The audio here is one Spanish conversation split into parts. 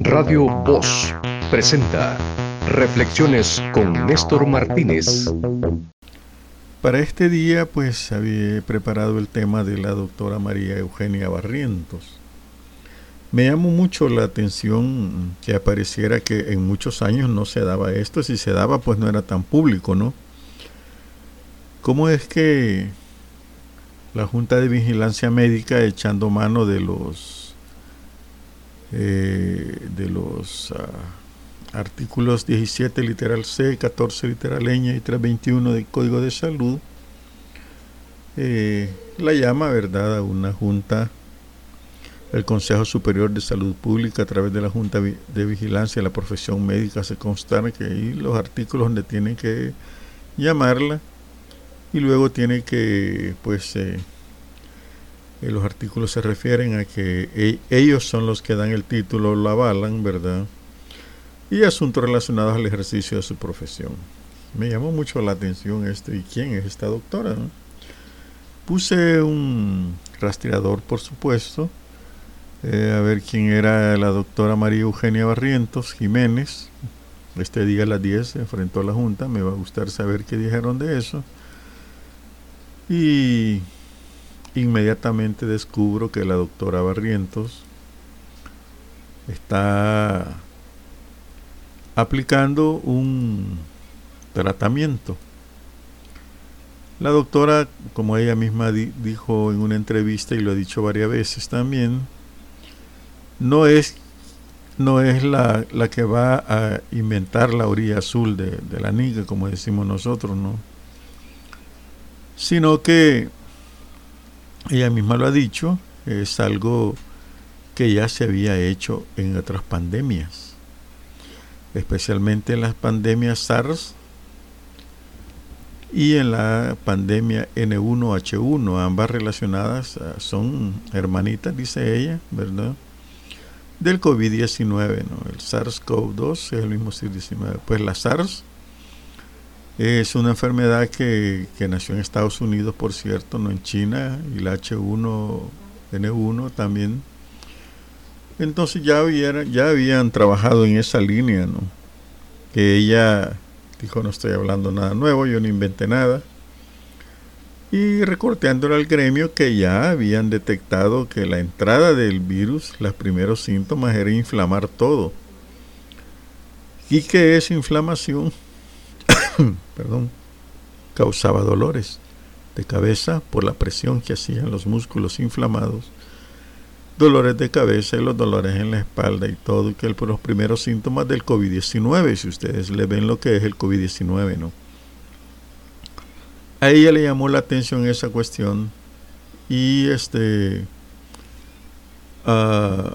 Radio Voz presenta Reflexiones con Néstor Martínez. Para este día pues había preparado el tema de la doctora María Eugenia Barrientos. Me llamó mucho la atención que apareciera que en muchos años no se daba esto, si se daba pues no era tan público, ¿no? ¿Cómo es que la Junta de Vigilancia Médica echando mano de los eh, de los ah, artículos 17 literal C, 14 literal ñ y 321 del Código de Salud eh, la llama verdad a una junta el Consejo Superior de Salud Pública a través de la Junta de Vigilancia de la Profesión Médica se constata que hay los artículos donde tienen que llamarla y luego tiene que, pues, eh, eh, los artículos se refieren a que e, ellos son los que dan el título, lo avalan, ¿verdad? Y asuntos relacionados al ejercicio de su profesión. Me llamó mucho la atención esto. ¿Y quién es esta doctora? Puse un rastreador, por supuesto, eh, a ver quién era la doctora María Eugenia Barrientos Jiménez. Este día a las 10 se enfrentó a la Junta. Me va a gustar saber qué dijeron de eso. Y inmediatamente descubro que la doctora Barrientos está aplicando un tratamiento. La doctora, como ella misma dijo en una entrevista y lo ha dicho varias veces también, no es, no es la, la que va a inventar la orilla azul de, de la niga, como decimos nosotros, ¿no? sino que ella misma lo ha dicho, es algo que ya se había hecho en otras pandemias, especialmente en las pandemias SARS y en la pandemia N1H1, ambas relacionadas ah, son hermanitas, dice ella, ¿verdad? Del COVID-19, ¿no? El SARS-CoV-2 es el mismo SARS-19. Pues la SARS es una enfermedad que, nació en Estados Unidos, por cierto, no en China, y la H1N1 también. Entonces ya, ya habían trabajado en esa línea, ¿no? Que ella dijo, no estoy hablando nada nuevo, yo no inventé nada. Y recorteándole al gremio que ya habían detectado que la entrada del virus, los primeros síntomas era inflamar todo. ¿Y qué es inflamación? perdón, causaba dolores de cabeza por la presión que hacían los músculos inflamados, dolores de cabeza y los dolores en la espalda y todo, que por los primeros síntomas del COVID-19, si ustedes le ven lo que es el COVID-19, ¿no? A ella le llamó la atención esa cuestión y este uh,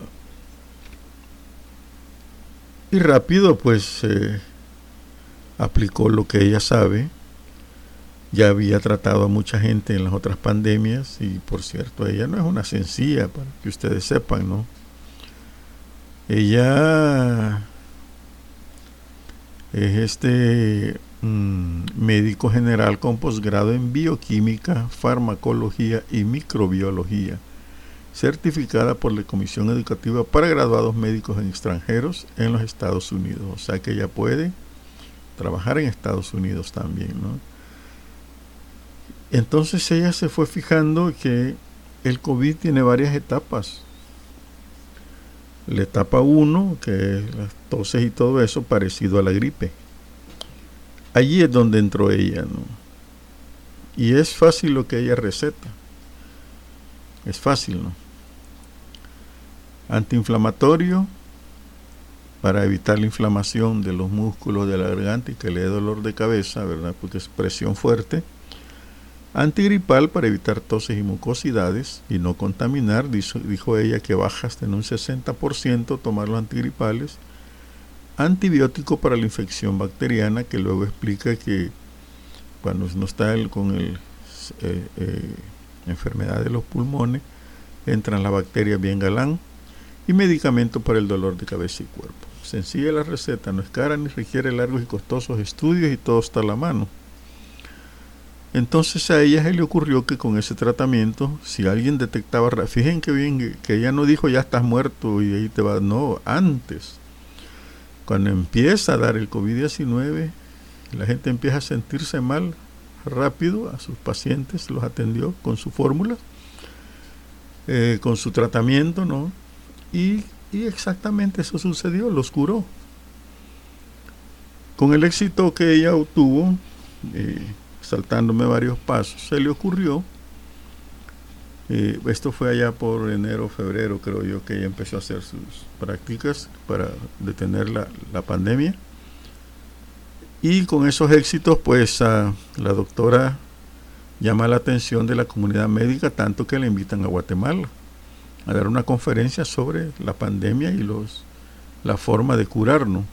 y rápido pues eh, aplicó lo que ella sabe. Ya había tratado a mucha gente en las otras pandemias y por cierto, ella no es una sencilla, para que ustedes sepan, ¿no? Ella es este mm, médico general con posgrado en bioquímica, farmacología y microbiología, certificada por la Comisión Educativa para Graduados Médicos en Extranjeros en los Estados Unidos. O sea que ella puede trabajar en Estados Unidos también, ¿no? Entonces ella se fue fijando que el COVID tiene varias etapas. La etapa 1, que es las toses y todo eso, parecido a la gripe. Allí es donde entró ella, ¿no? Y es fácil lo que ella receta. Es fácil, ¿no? Antiinflamatorio, para evitar la inflamación de los músculos de la garganta y que le dé dolor de cabeza, ¿verdad? Porque es presión fuerte. Antigripal para evitar toses y mucosidades y no contaminar, dijo, ella que baja hasta en un 60% tomar los antigripales. Antibiótico para la infección bacteriana, que luego explica que cuando uno está con el, eh, eh, enfermedad de los pulmones, entran las bacterias bien galán. Y medicamento para el dolor de cabeza y cuerpo. Sencilla la receta, no es cara ni requiere largos y costosos estudios y todo está a la mano. Entonces a ella se le ocurrió que con ese tratamiento, si alguien detectaba, fíjense que bien que ella no dijo ya estás muerto y ahí te va, no, antes. Cuando empieza a dar el COVID-19, la gente empieza a sentirse mal rápido, a sus pacientes los atendió con su fórmula, eh, con su tratamiento, ¿no? Y, y exactamente eso sucedió, los curó. Con el éxito que ella obtuvo, eh, saltándome varios pasos, se le ocurrió, eh, esto fue allá por enero, febrero, creo yo, que ella empezó a hacer sus prácticas para detener la, pandemia. Y con esos éxitos, pues la doctora llama la atención de la comunidad médica, tanto que le invitan a Guatemala a dar una conferencia sobre la pandemia y los, la forma de curarnos.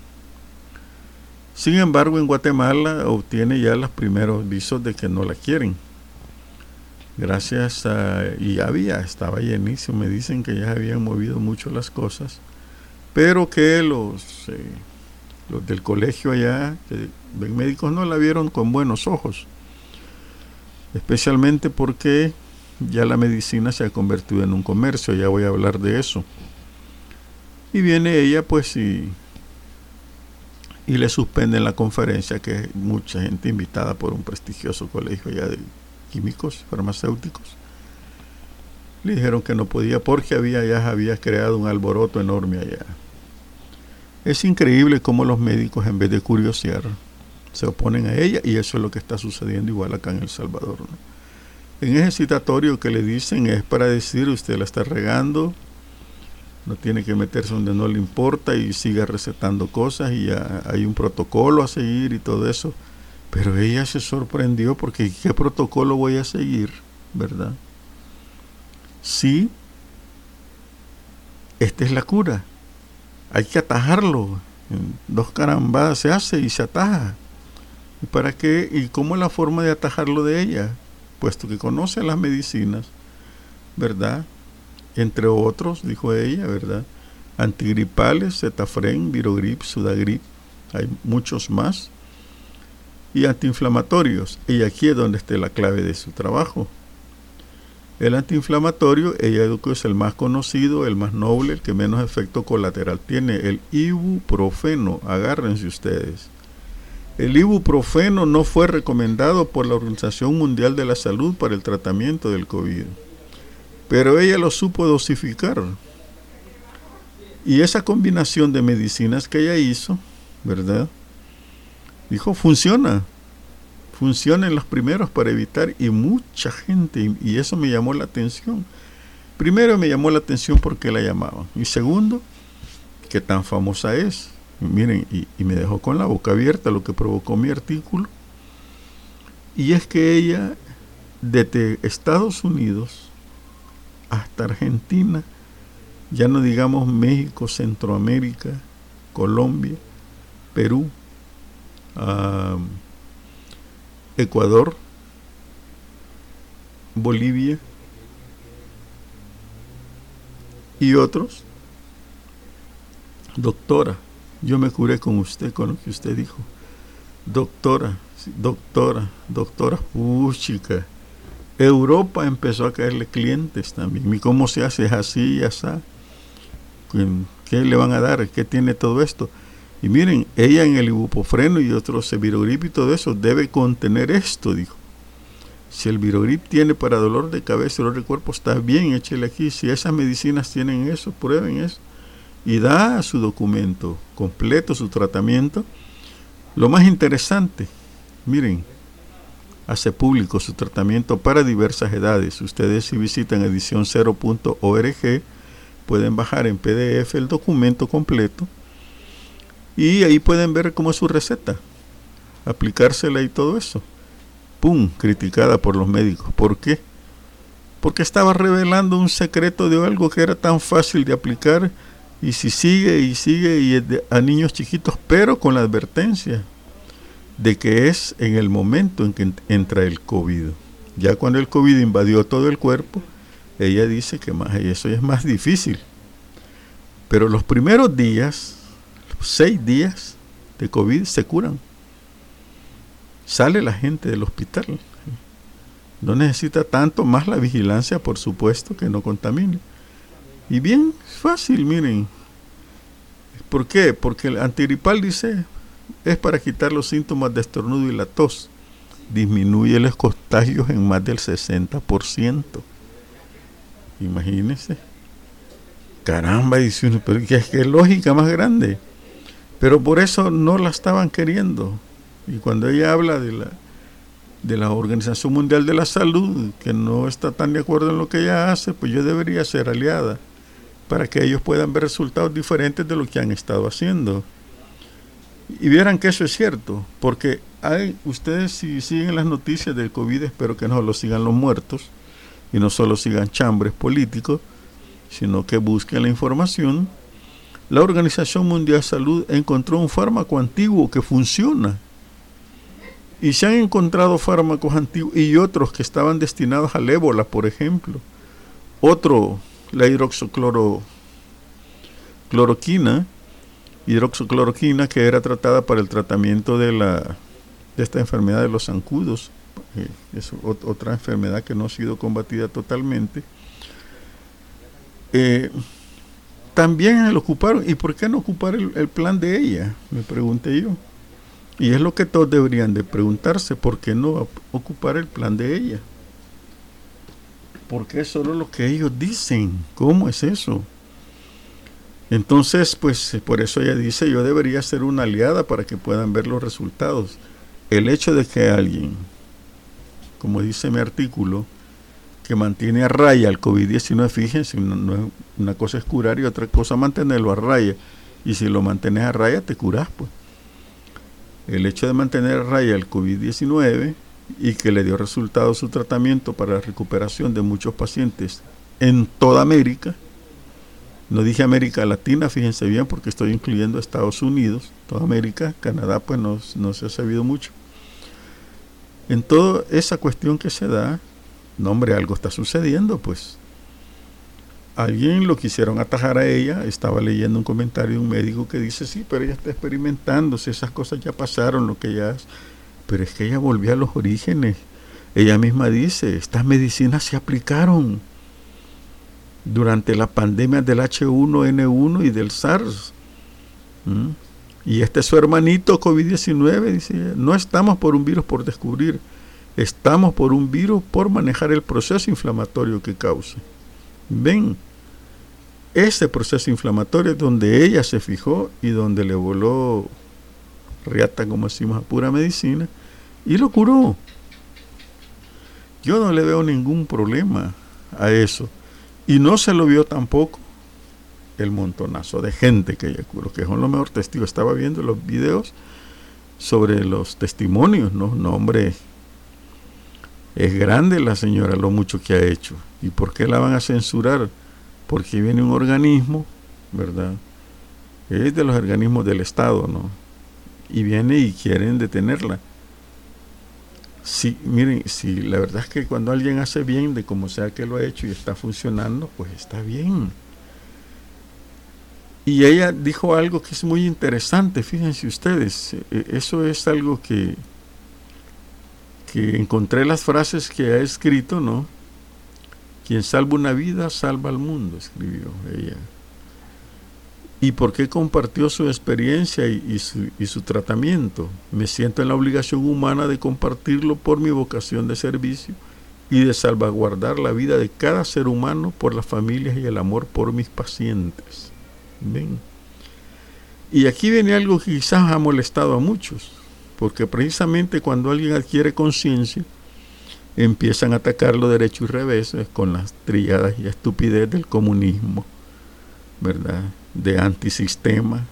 Sin embargo, en Guatemala obtiene ya los primeros visos de que no la quieren. Gracias a... y había, estaba llenísimo, me dicen que ya habían movido mucho las cosas, pero que los, eh, los del colegio allá, que ven médicos, no la vieron con buenos ojos, especialmente porque ya la medicina se ha convertido en un comercio, ya voy a hablar de eso. Y viene ella pues y y le suspenden la conferencia, que mucha gente invitada por un prestigioso colegio ya de químicos, farmacéuticos. Le dijeron que no podía porque había, ya había creado un alboroto enorme allá. Es increíble cómo los médicos en vez de curiosear se oponen a ella y eso es lo que está sucediendo igual acá en El Salvador. En ese citatorio que le dicen es para decir usted la está regando, no tiene que meterse donde no le importa y siga recetando cosas y hay un protocolo a seguir y todo eso. Pero ella se sorprendió porque ¿qué protocolo voy a seguir? ¿Verdad? Sí, esta es la cura. Hay que atajarlo. Dos carambadas se hace y se ataja. ¿Y para qué? ¿Y cómo es la forma de atajarlo de ella? Puesto que conoce las medicinas, ¿verdad? entre otros, dijo ella, ¿verdad? Antigripales, Cetafren, Virogrip, Sudagrip, hay muchos más. Y antiinflamatorios, y aquí es donde está la clave de su trabajo. El antiinflamatorio, ella que es el más conocido, el más noble, el que menos efecto colateral tiene, el ibuprofeno, agárrense ustedes. El ibuprofeno no fue recomendado por la Organización Mundial de la Salud para el tratamiento del COVID. Pero ella lo supo dosificar. Y esa combinación de medicinas que ella hizo, ¿verdad? Dijo, funciona. Funciona en los primeros para evitar y mucha gente, y eso me llamó la atención. Primero me llamó la atención porque la llamaban. Y segundo, que tan famosa es. Miren, y, me dejó con la boca abierta lo que provocó mi artículo. Y es que ella, desde Estados Unidos, hasta Argentina, ya no digamos México, Centroamérica, Colombia, Perú, Ecuador, Bolivia y otros. Doctora, yo me curé con usted, con lo que usted dijo. Doctora, doctora, doctora, uh, chica Europa empezó a caerle clientes también. ¿Y cómo se hace? Es así y así. ¿Qué le van a dar? ¿Qué tiene todo esto? Y miren, ella en el ibuprofeno y otros virogrip y todo eso debe contener esto, dijo. Si el virogrip tiene para dolor de cabeza dolor de cuerpo, está bien, échele aquí. Si esas medicinas tienen eso, prueben eso. Y da su documento completo, su tratamiento. Lo más interesante, miren, hace público su tratamiento para diversas edades. Ustedes si visitan edición0.org pueden bajar en PDF el documento completo y ahí pueden ver cómo es su receta, aplicársela y todo eso. ¡Pum! Criticada por los médicos. ¿Por qué? Porque estaba revelando un secreto de algo que era tan fácil de aplicar y si sigue y sigue y a niños chiquitos, pero con la advertencia de que es en el momento en que entra el COVID. Ya cuando el COVID invadió todo el cuerpo, ella dice que más eso es más difícil. Pero los primeros días, los seis días de COVID se curan. Sale la gente del hospital No necesita tanto más la vigilancia, por supuesto, que no contamine. Y bien fácil, miren. ¿Por qué? Porque el antigripal dice es para quitar los síntomas de estornudo y la tos. Disminuye los contagios en más del 60%. Imagínense. Caramba, dice uno, pero es que lógica más grande. Pero por eso no la estaban queriendo. Y cuando ella habla de la, de la Organización Mundial de la Salud, que no está tan de acuerdo en lo que ella hace, pues yo debería ser aliada para que ellos puedan ver resultados diferentes de lo que han estado haciendo. Y vieran que eso es cierto, porque hay, ustedes si siguen las noticias del COVID, espero que no lo sigan los muertos y no solo sigan chambres políticos, sino que busquen la información. La Organización Mundial de Salud encontró un fármaco antiguo que funciona. Y se han encontrado fármacos antiguos y otros que estaban destinados al ébola, por ejemplo. Otro, la hidroxocloroquina, hidroxocloroquina que era tratada para el tratamiento de, la, de esta enfermedad de los zancudos. Eh, es otra enfermedad que no ha sido combatida totalmente. Eh, también lo ocuparon. ¿Y por qué no ocupar el, el, plan de ella? Me pregunté yo. Y es lo que todos deberían de preguntarse, ¿por qué no ocupar el plan de ella? Porque es solo lo que ellos dicen. ¿Cómo es eso? Entonces, pues por eso ella dice, yo debería ser una aliada para que puedan ver los resultados. El hecho de que alguien, como dice mi artículo, que mantiene a raya el COVID-19, fíjense, una cosa es curar y otra cosa mantenerlo a raya. Y si lo mantienes a raya, te curas, pues. El hecho de mantener a raya el COVID-19 y que le dio resultado su tratamiento para la recuperación de muchos pacientes en toda América, no dije América Latina, fíjense bien, porque estoy incluyendo Estados Unidos, toda América, Canadá, pues no, no se ha sabido mucho. En toda esa cuestión que se da, no hombre, algo está sucediendo, pues. Alguien lo quisieron atajar a ella, estaba leyendo un comentario de un médico que dice, sí, pero ella está experimentando, si esas cosas ya pasaron, lo que ya... Pero es que ella volvió a los orígenes. Ella misma dice, estas medicinas se aplicaron durante la pandemia del H1N1 y del SARS. Y este es su hermanito COVID-19, dice, no estamos por un virus por descubrir, estamos por un virus por manejar el proceso inflamatorio que causa. Ven, ese proceso inflamatorio es donde ella se fijó y donde le voló riata, como decimos, a pura medicina, y lo curó. Yo no le veo ningún problema a eso. Y no se lo vio tampoco el montonazo de gente que ella curó, que son los mejores testigos. Estaba viendo los videos sobre los testimonios, ¿no? No, hombre, es grande la señora lo mucho que ha hecho. ¿Y por qué la van a censurar? Porque viene un organismo, ¿verdad? Es de los organismos del Estado, ¿no? Y viene y quieren detenerla. Sí, miren, si la verdad es que cuando alguien hace bien de como sea que lo ha hecho y está funcionando, pues está bien. Y ella dijo algo que es muy interesante, fíjense ustedes, e, eso es algo que, que encontré las frases que ha escrito, ¿no? Quien salva una vida, salva al mundo, escribió ella y por qué compartió su experiencia y, su, tratamiento. Me siento en la obligación humana de compartirlo por mi vocación de servicio y de salvaguardar la vida de cada ser humano por las familias y el amor por mis pacientes. ¿Ven? Y aquí viene algo que quizás ha molestado a muchos, porque precisamente cuando alguien adquiere conciencia, empiezan a atacarlo derecho y revés con las triadas y estupidez del comunismo, ¿verdad? De antisistema,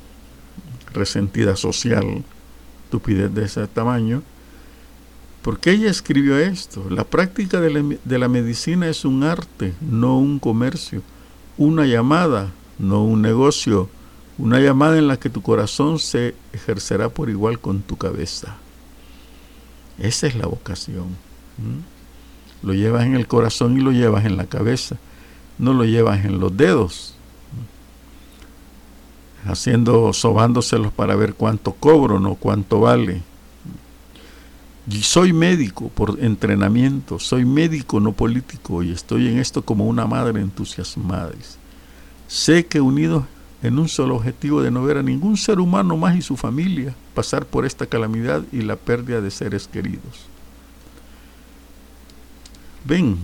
resentida social, estupidez de ese tamaño. porque ella escribió esto? La práctica de la, de la medicina es un arte, no un comercio, una llamada, no un negocio, una llamada en la que tu corazón se ejercerá por igual con tu cabeza. Esa es la vocación. Lo llevas en el corazón y lo llevas en la cabeza, no lo llevas en los dedos haciendo, sobándoselos para ver cuánto cobro, no cuánto vale. y soy médico por entrenamiento, soy médico no político y estoy en esto como una madre entusiasmada. Sé que unidos en un solo objetivo de no ver a ningún ser humano más y su familia pasar por esta calamidad y la pérdida de seres queridos. Ven,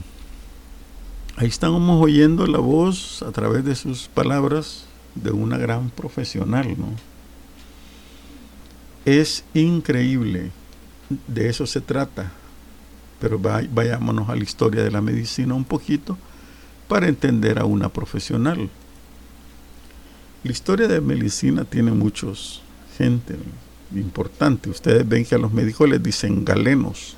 ahí estamos oyendo la voz a través de sus palabras de una gran profesional, ¿no? Es increíble, de eso se trata, pero vayámonos a la historia de la medicina un poquito para entender a una profesional. La historia de medicina tiene muchos gente importante. Ustedes ven que a los médicos les dicen galenos.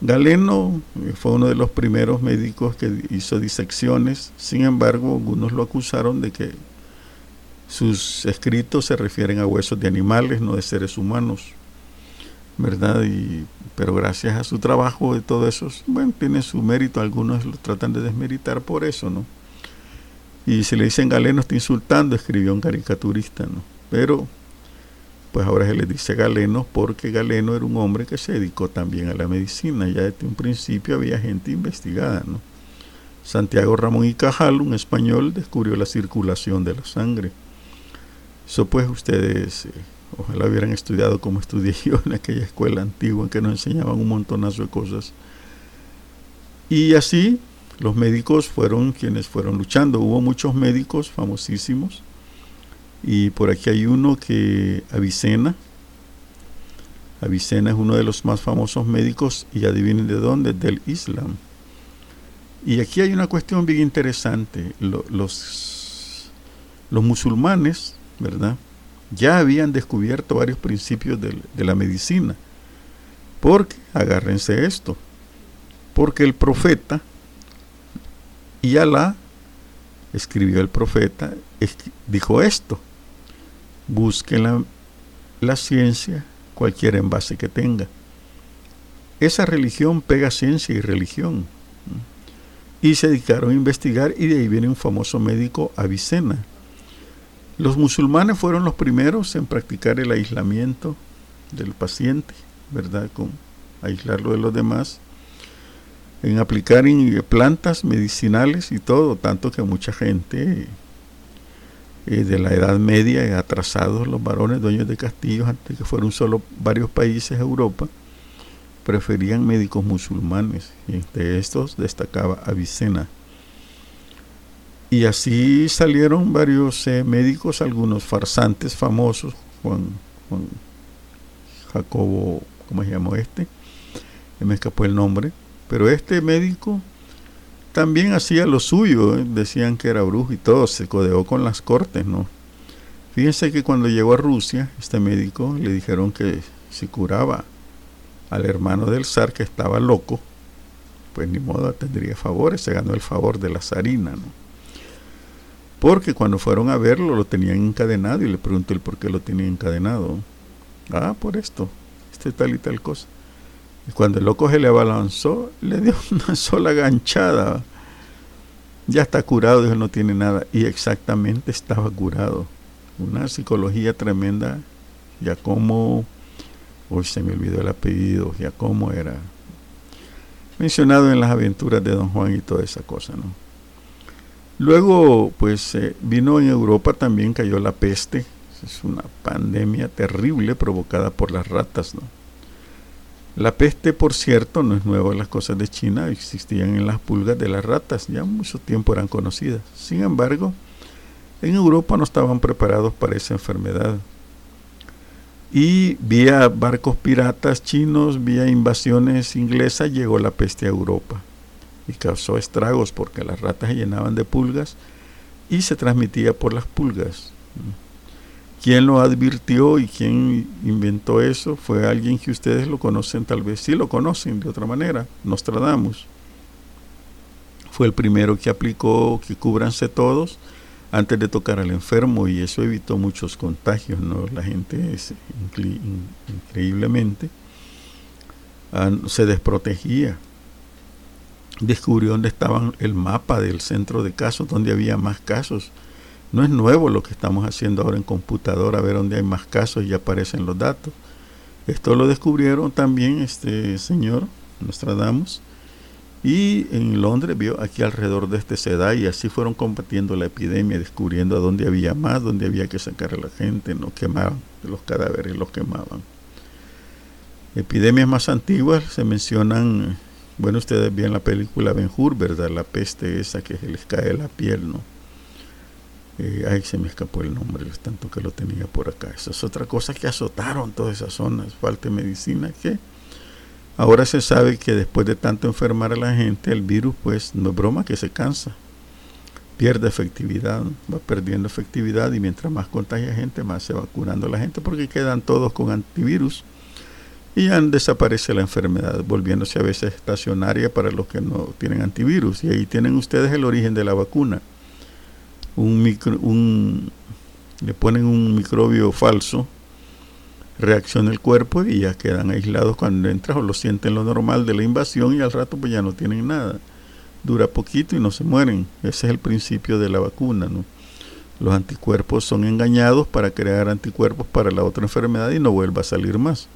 Galeno fue uno de los primeros médicos que hizo disecciones, sin embargo, algunos lo acusaron de que sus escritos se refieren a huesos de animales, no de seres humanos, ¿verdad? Y, pero gracias a su trabajo de todo eso, bueno, tiene su mérito, algunos lo tratan de desmeritar por eso, ¿no? Y si le dicen Galeno está insultando, escribió un caricaturista, ¿no? Pero pues ahora se le dice Galeno porque Galeno era un hombre que se dedicó también a la medicina. Ya desde un principio había gente investigada, ¿no? Santiago Ramón y Cajal, un español, descubrió la circulación de la sangre. Eso pues ustedes eh, ojalá hubieran estudiado como estudié yo en aquella escuela antigua en que nos enseñaban un montonazo de cosas. Y así los médicos fueron quienes fueron luchando. Hubo muchos médicos famosísimos. Y por aquí hay uno que Avicena. Avicena es uno de los más famosos médicos y adivinen de dónde, del Islam. Y aquí hay una cuestión bien interesante. los, los musulmanes, ¿verdad? Ya habían descubierto varios principios de, de la medicina. Porque, agárrense esto, porque el profeta y Alá, escribió el profeta, dijo esto, busquen la, la ciencia, cualquier envase que tenga. Esa religión pega ciencia y religión. Y se dedicaron a investigar y de ahí viene un famoso médico, Avicena. Los musulmanes fueron los primeros en practicar el aislamiento del paciente, ¿verdad? Con aislarlo de los demás en aplicar plantas medicinales y todo, tanto que mucha gente de la Edad Media, atrasados los varones dueños de castillos, antes que fueron solo varios países de Europa, preferían médicos musulmanes. Y entre estos destacaba Avicena. Y así salieron varios eh, médicos, algunos farsantes famosos, Juan, Juan Jacobo, ¿cómo se llamó este? Me escapó el nombre pero este médico también hacía lo suyo, ¿eh? decían que era brujo y todo, se codeó con las cortes, ¿no? Fíjense que cuando llegó a Rusia, este médico le dijeron que si curaba al hermano del zar que estaba loco, pues ni modo tendría favores, se ganó el favor de la zarina, ¿no? Porque cuando fueron a verlo lo tenían encadenado y le preguntó el por qué lo tenía encadenado. Ah, por esto, este tal y tal cosa. Y cuando el loco se le abalanzó, le dio una sola ganchada. Ya está curado, dijo, no tiene nada. Y exactamente estaba curado. Una psicología tremenda. Ya como, hoy se me olvidó el apellido, ya como era mencionado en las aventuras de Don Juan y toda esa cosa, ¿no? Luego, pues eh, vino en Europa también, cayó la peste. Es una pandemia terrible provocada por las ratas, ¿no? La peste, por cierto, no es nueva las cosas de China, existían en las pulgas de las ratas, ya mucho tiempo eran conocidas. Sin embargo, en Europa no estaban preparados para esa enfermedad. Y vía barcos piratas chinos, vía invasiones inglesas, llegó la peste a Europa y causó estragos porque las ratas se llenaban de pulgas y se transmitía por las pulgas. ¿Quién lo advirtió y quién inventó eso? Fue alguien que ustedes lo conocen, tal vez sí lo conocen de otra manera, Nostradamus. Fue el primero que aplicó que cúbranse todos antes de tocar al enfermo y eso evitó muchos contagios, ¿no? La gente increíblemente ah, se desprotegía. Descubrió dónde estaban el mapa del centro de casos, donde había más casos no es nuevo lo que estamos haciendo ahora en computadora, a ver dónde hay más casos y aparecen los datos. Esto lo descubrieron también este señor, Nostradamus, y en Londres vio aquí alrededor de este seda y así fueron combatiendo la epidemia, descubriendo a dónde había más, dónde había que sacar a la gente, no quemaban los cadáveres, los quemaban. Epidemias más antiguas se mencionan, bueno, ustedes ven la película Ben Hur, ¿verdad? La peste esa que les cae la piel, ¿no? Eh, ay, se me escapó el nombre, tanto que lo tenía por acá. Esa es otra cosa que azotaron todas esas zonas, falta de medicina, que ahora se sabe que después de tanto enfermar a la gente, el virus, pues no es broma que se cansa, pierde efectividad, va perdiendo efectividad y mientras más contagia gente, más se va curando la gente porque quedan todos con antivirus y ya desaparece la enfermedad, volviéndose a veces estacionaria para los que no tienen antivirus. Y ahí tienen ustedes el origen de la vacuna un micro, un, le ponen un microbio falso, reacciona el cuerpo y ya quedan aislados cuando entras o lo sienten lo normal de la invasión y al rato pues ya no tienen nada. Dura poquito y no se mueren. Ese es el principio de la vacuna, ¿no? Los anticuerpos son engañados para crear anticuerpos para la otra enfermedad y no vuelva a salir más.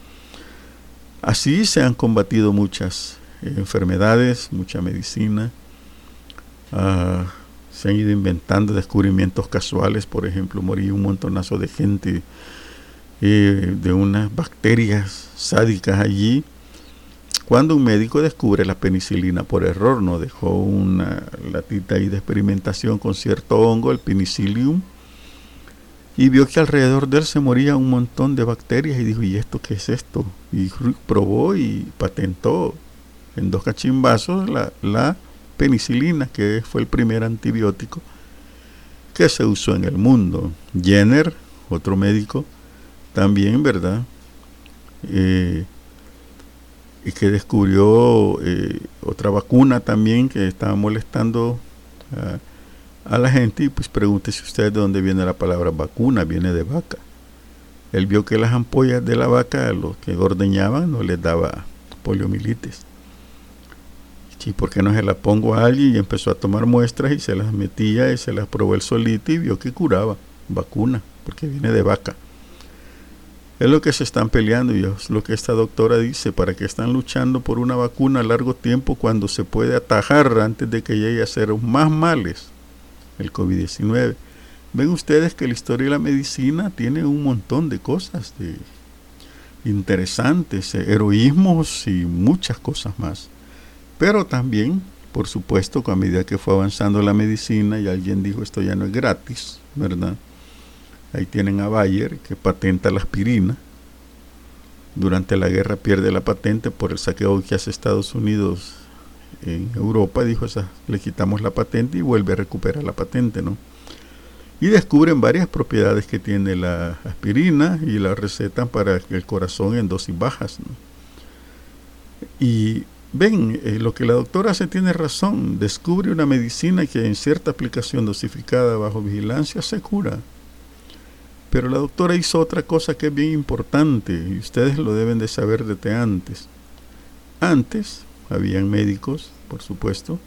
Así se han combatido muchas enfermedades, mucha medicina. Uh, se han ido inventando descubrimientos casuales, por ejemplo, moría un montonazo de gente eh, de unas bacterias sádicas allí. Cuando un médico descubre la penicilina por error, no dejó una latita ahí de experimentación con cierto hongo, el penicillium, y vio que alrededor de él se moría un montón de bacterias y dijo, ¿y esto qué es esto? Y probó y patentó en dos cachimbazos la, la penicilina, que fue el primer antibiótico que se usó en el mundo. Jenner, otro médico, también, ¿verdad? Eh, y que descubrió eh, otra vacuna también que estaba molestando a, la gente. Y pues pregúntese usted de dónde viene la palabra vacuna, viene de vaca. Él vio que las ampollas de la vaca, los que ordeñaban, no les daba poliomielitis. ¿Y por qué no se la pongo a alguien? Y empezó a tomar muestras y se las metía y se las probó el solito y vio que curaba. Vacuna, porque viene de vaca. Es lo que se están peleando y es lo que esta doctora dice, para que están luchando por una vacuna a largo tiempo cuando se puede atajar antes de que llegue a ser más males el COVID-19. Ven ustedes que la historia de la medicina tiene un montón de cosas de interesantes, heroísmos y muchas cosas más. Pero también, por supuesto, a medida que fue avanzando la medicina y alguien dijo esto ya no es gratis, ¿verdad? Ahí tienen a Bayer que patenta la aspirina. Durante la guerra pierde la patente por el saqueo que hace Estados Unidos en Europa. Dijo, le quitamos la patente y vuelve a recuperar la patente, ¿no? Y descubren varias propiedades que tiene la aspirina y la recetan para el corazón en dosis bajas. Y Ven, eh, lo que la doctora hace tiene razón. Descubre una medicina que en cierta aplicación dosificada bajo vigilancia se cura. Pero la doctora hizo otra cosa que es bien importante y ustedes lo deben de saber desde antes. Antes habían médicos, por supuesto,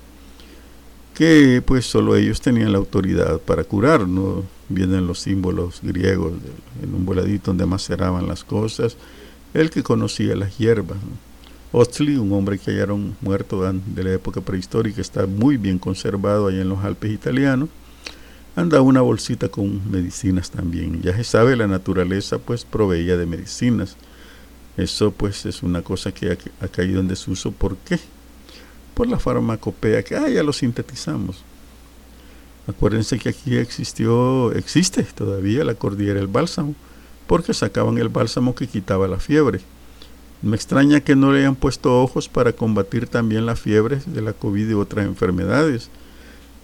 que pues solo ellos tenían la autoridad para curar, no vienen los símbolos griegos en un voladito donde maceraban las cosas, el que conocía las hierbas. Otzli, un hombre que hallaron muerto de la época prehistórica, está muy bien conservado allá en los Alpes italianos. Anda una bolsita con medicinas también. Ya se sabe, la naturaleza pues proveía de medicinas. Eso pues es una cosa que ha, caído en desuso. ¿Por qué? Por la farmacopea que ah, ya lo sintetizamos. Acuérdense que aquí existió, existe todavía la cordillera del bálsamo, porque sacaban el bálsamo que quitaba la fiebre me extraña que no le hayan puesto ojos para combatir también las fiebres de la COVID y otras enfermedades,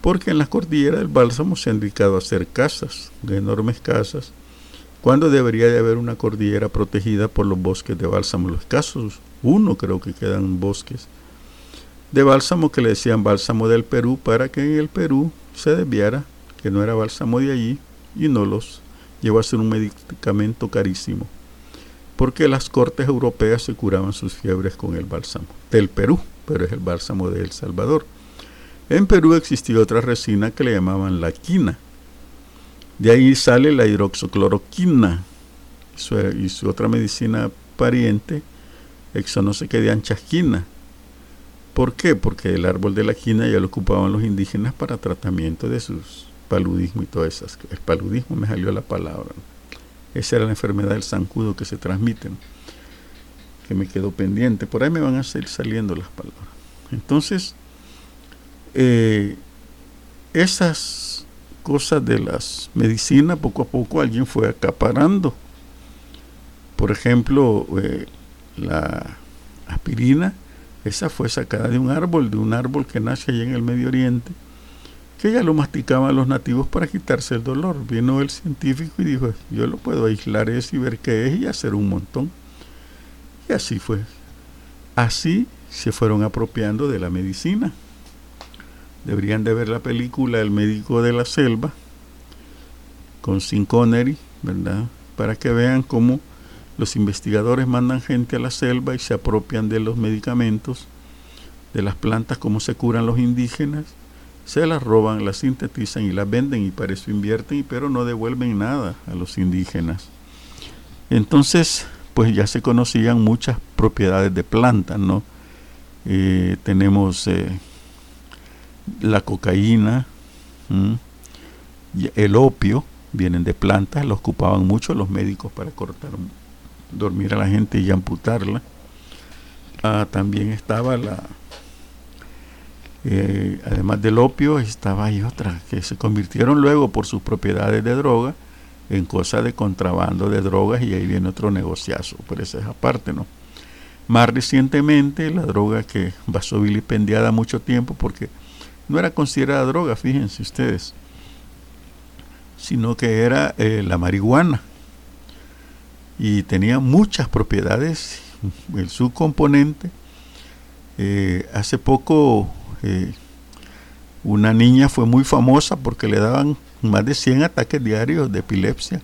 porque en la cordillera del Bálsamo se han dedicado a hacer casas, de enormes casas, cuando debería de haber una cordillera protegida por los bosques de bálsamo. Los casos, uno creo que quedan bosques de bálsamo que le decían bálsamo del Perú para que en el Perú se desviara que no era bálsamo de allí y no los llevó a ser un medicamento carísimo porque las cortes europeas se curaban sus fiebres con el bálsamo del Perú, pero es el bálsamo de El Salvador. En Perú existía otra resina que le llamaban la quina. De ahí sale la hidroxocloroquina y su, otra medicina pariente, exo no sé qué de ancha esquina. ¿Por qué? Porque el árbol de la quina ya lo ocupaban los indígenas para tratamiento de sus paludismo y todas esas. El paludismo me salió la palabra. Esa era la enfermedad del zancudo que se transmite, que me quedó pendiente. Por ahí me van a seguir saliendo las palabras. Entonces, eh, esas cosas de las medicinas, poco a poco alguien fue acaparando. Por ejemplo, eh, la aspirina esa fue sacada de un árbol, de un árbol que nace allá en el Medio Oriente, que ya lo masticaban los nativos para quitarse el dolor. Vino el científico y dijo, yo lo puedo aislar eso y ver qué es y hacer un montón. Y así fue. Así se fueron apropiando de la medicina. Deberían de ver la película El médico de la selva con Sin Connery, ¿verdad? Para que vean cómo los investigadores mandan gente a la selva y se apropian de los medicamentos, de las plantas, como se curan los indígenas, se las roban, las sintetizan y las venden y para eso invierten, pero no devuelven nada a los indígenas. Entonces, pues ya se conocían muchas propiedades de plantas, ¿no? Eh, tenemos eh, la cocaína, el opio, vienen de plantas, lo ocupaban mucho los médicos para cortar dormir a la gente y amputarla. Ah, también estaba la, eh, además del opio, estaba ahí otra, que se convirtieron luego por sus propiedades de droga en cosas de contrabando de drogas y ahí viene otro negociazo, pero esa es aparte, ¿no? Más recientemente, la droga que pasó vilipendiada mucho tiempo porque no era considerada droga, fíjense ustedes, sino que era eh, la marihuana y tenía muchas propiedades, el subcomponente. Eh, hace poco una niña fue muy famosa porque le daban más de 100 ataques diarios de epilepsia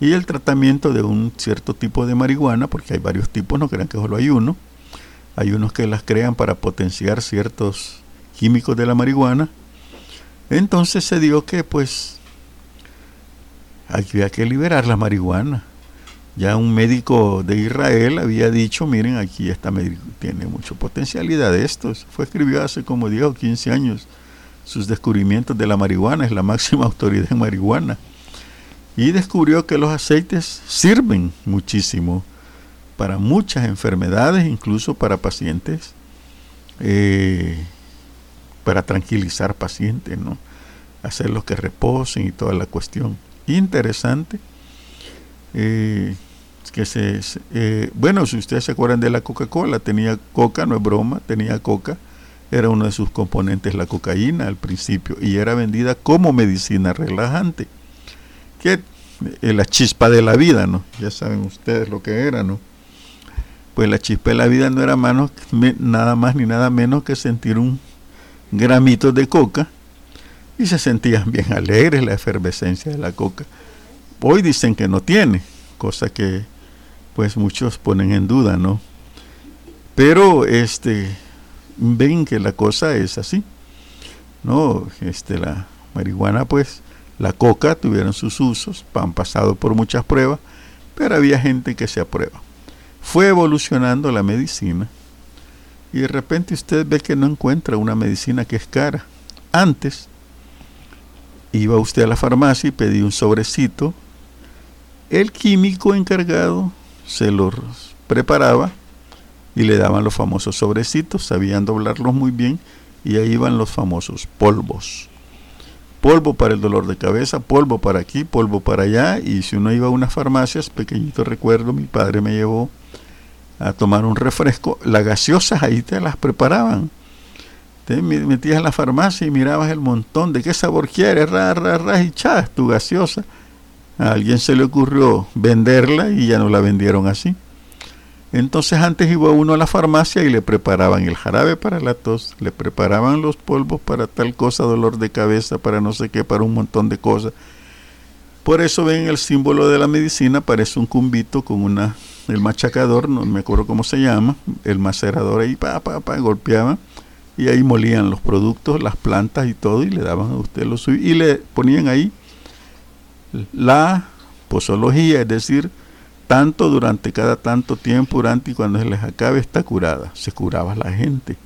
y el tratamiento de un cierto tipo de marihuana, porque hay varios tipos, no crean que solo hay uno, hay unos que las crean para potenciar ciertos químicos de la marihuana. Entonces se dio que pues había que liberar la marihuana ya un médico de Israel había dicho, miren, aquí esta tiene mucha potencialidad de esto. Fue escribió hace como 10 o 15 años sus descubrimientos de la marihuana, es la máxima autoridad en marihuana. Y descubrió que los aceites sirven muchísimo para muchas enfermedades, incluso para pacientes, eh, para tranquilizar pacientes, ¿no? Hacerlos que reposen y toda la cuestión. Interesante. Eh, que se, eh, bueno, si ustedes se acuerdan de la Coca-Cola, tenía coca, no es broma, tenía coca, era uno de sus componentes la cocaína al principio y era vendida como medicina relajante, que eh, la chispa de la vida, ¿no? Ya saben ustedes lo que era, ¿no? Pues la chispa de la vida no era nada más ni nada menos que sentir un gramito de coca y se sentían bien alegres la efervescencia de la coca. Hoy dicen que no tiene, cosa que pues muchos ponen en duda, ¿no? Pero este ven que la cosa es así. No, este la marihuana pues la coca tuvieron sus usos, han pasado por muchas pruebas, pero había gente que se aprueba. Fue evolucionando la medicina y de repente usted ve que no encuentra una medicina que es cara. Antes iba usted a la farmacia y pedía un sobrecito, el químico encargado se los preparaba y le daban los famosos sobrecitos, sabían doblarlos muy bien y ahí iban los famosos polvos. Polvo para el dolor de cabeza, polvo para aquí, polvo para allá y si uno iba a unas farmacias, pequeñito recuerdo, mi padre me llevó a tomar un refresco, las gaseosas ahí te las preparaban. Te metías en la farmacia y mirabas el montón de qué sabor quieres, ra, ra, ra, y chas, tu gaseosa alguien se le ocurrió venderla y ya no la vendieron así. Entonces antes iba uno a la farmacia y le preparaban el jarabe para la tos, le preparaban los polvos para tal cosa, dolor de cabeza, para no sé qué, para un montón de cosas. Por eso ven el símbolo de la medicina, parece un cumbito con una, el machacador, no me acuerdo cómo se llama, el macerador ahí, pa, pa, pa, golpeaba y ahí molían los productos, las plantas y todo y le daban a usted lo suyo y le ponían ahí la posología, es decir, tanto, durante cada tanto tiempo, durante y cuando se les acabe está curada. Se curaba la gente.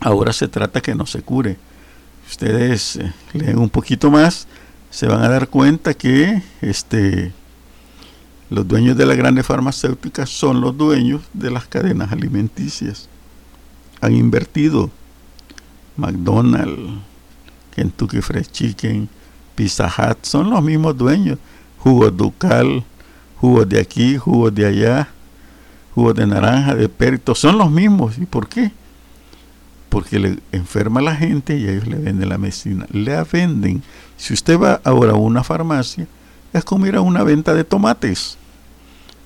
Ahora se trata que no se cure. Ustedes eh, leen un poquito más, se van a dar cuenta que este, los dueños de las grandes farmacéuticas son los dueños de las cadenas alimenticias. Han invertido McDonald's, Kentucky Fried Chicken, Pizza son los mismos dueños. Jugos Ducal, jugos de aquí, jugos de allá, jugos de naranja, de perito, son los mismos. ¿Y por qué? Porque le enferma a la gente y ellos le venden la medicina. Le venden. Si usted va ahora a una farmacia, es como ir a una venta de tomates.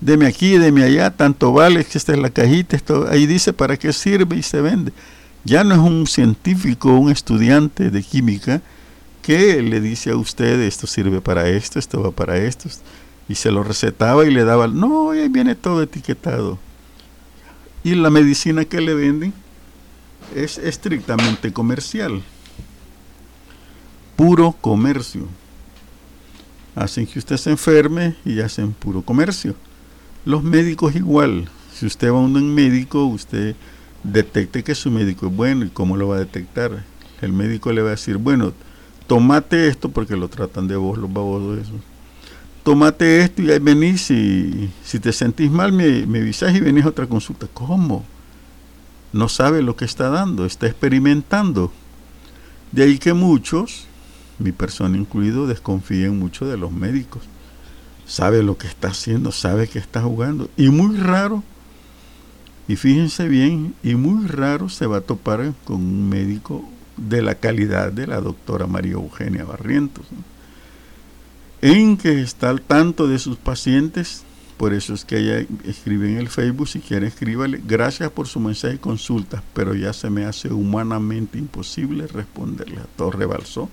Deme aquí, deme allá, tanto vale que esta es la cajita, esto, ahí dice para qué sirve y se vende. Ya no es un científico, un estudiante de química que le dice a usted esto sirve para esto, esto va para esto, y se lo recetaba y le daba, no, ahí viene todo etiquetado. Y la medicina que le venden es estrictamente comercial, puro comercio. Hacen que usted se enferme y hacen puro comercio. Los médicos igual, si usted va a un médico, usted detecte que su médico es bueno y cómo lo va a detectar. El médico le va a decir, bueno, tomate esto porque lo tratan de vos, los babosos eso. Tomate esto y ahí venís y si te sentís mal me, me avisás y venís a otra consulta. ¿Cómo? No sabe lo que está dando, está experimentando. De ahí que muchos, mi persona incluido, desconfíen mucho de los médicos. Sabe lo que está haciendo, sabe que está jugando. Y muy raro y fíjense bien, y muy raro se va a topar con un médico de la calidad de la doctora María Eugenia Barrientos, en que está al tanto de sus pacientes, por eso es que ella escribe en el Facebook, si quiere escríbale, gracias por su mensaje y consultas, pero ya se me hace humanamente imposible responderle. A todo rebalsó,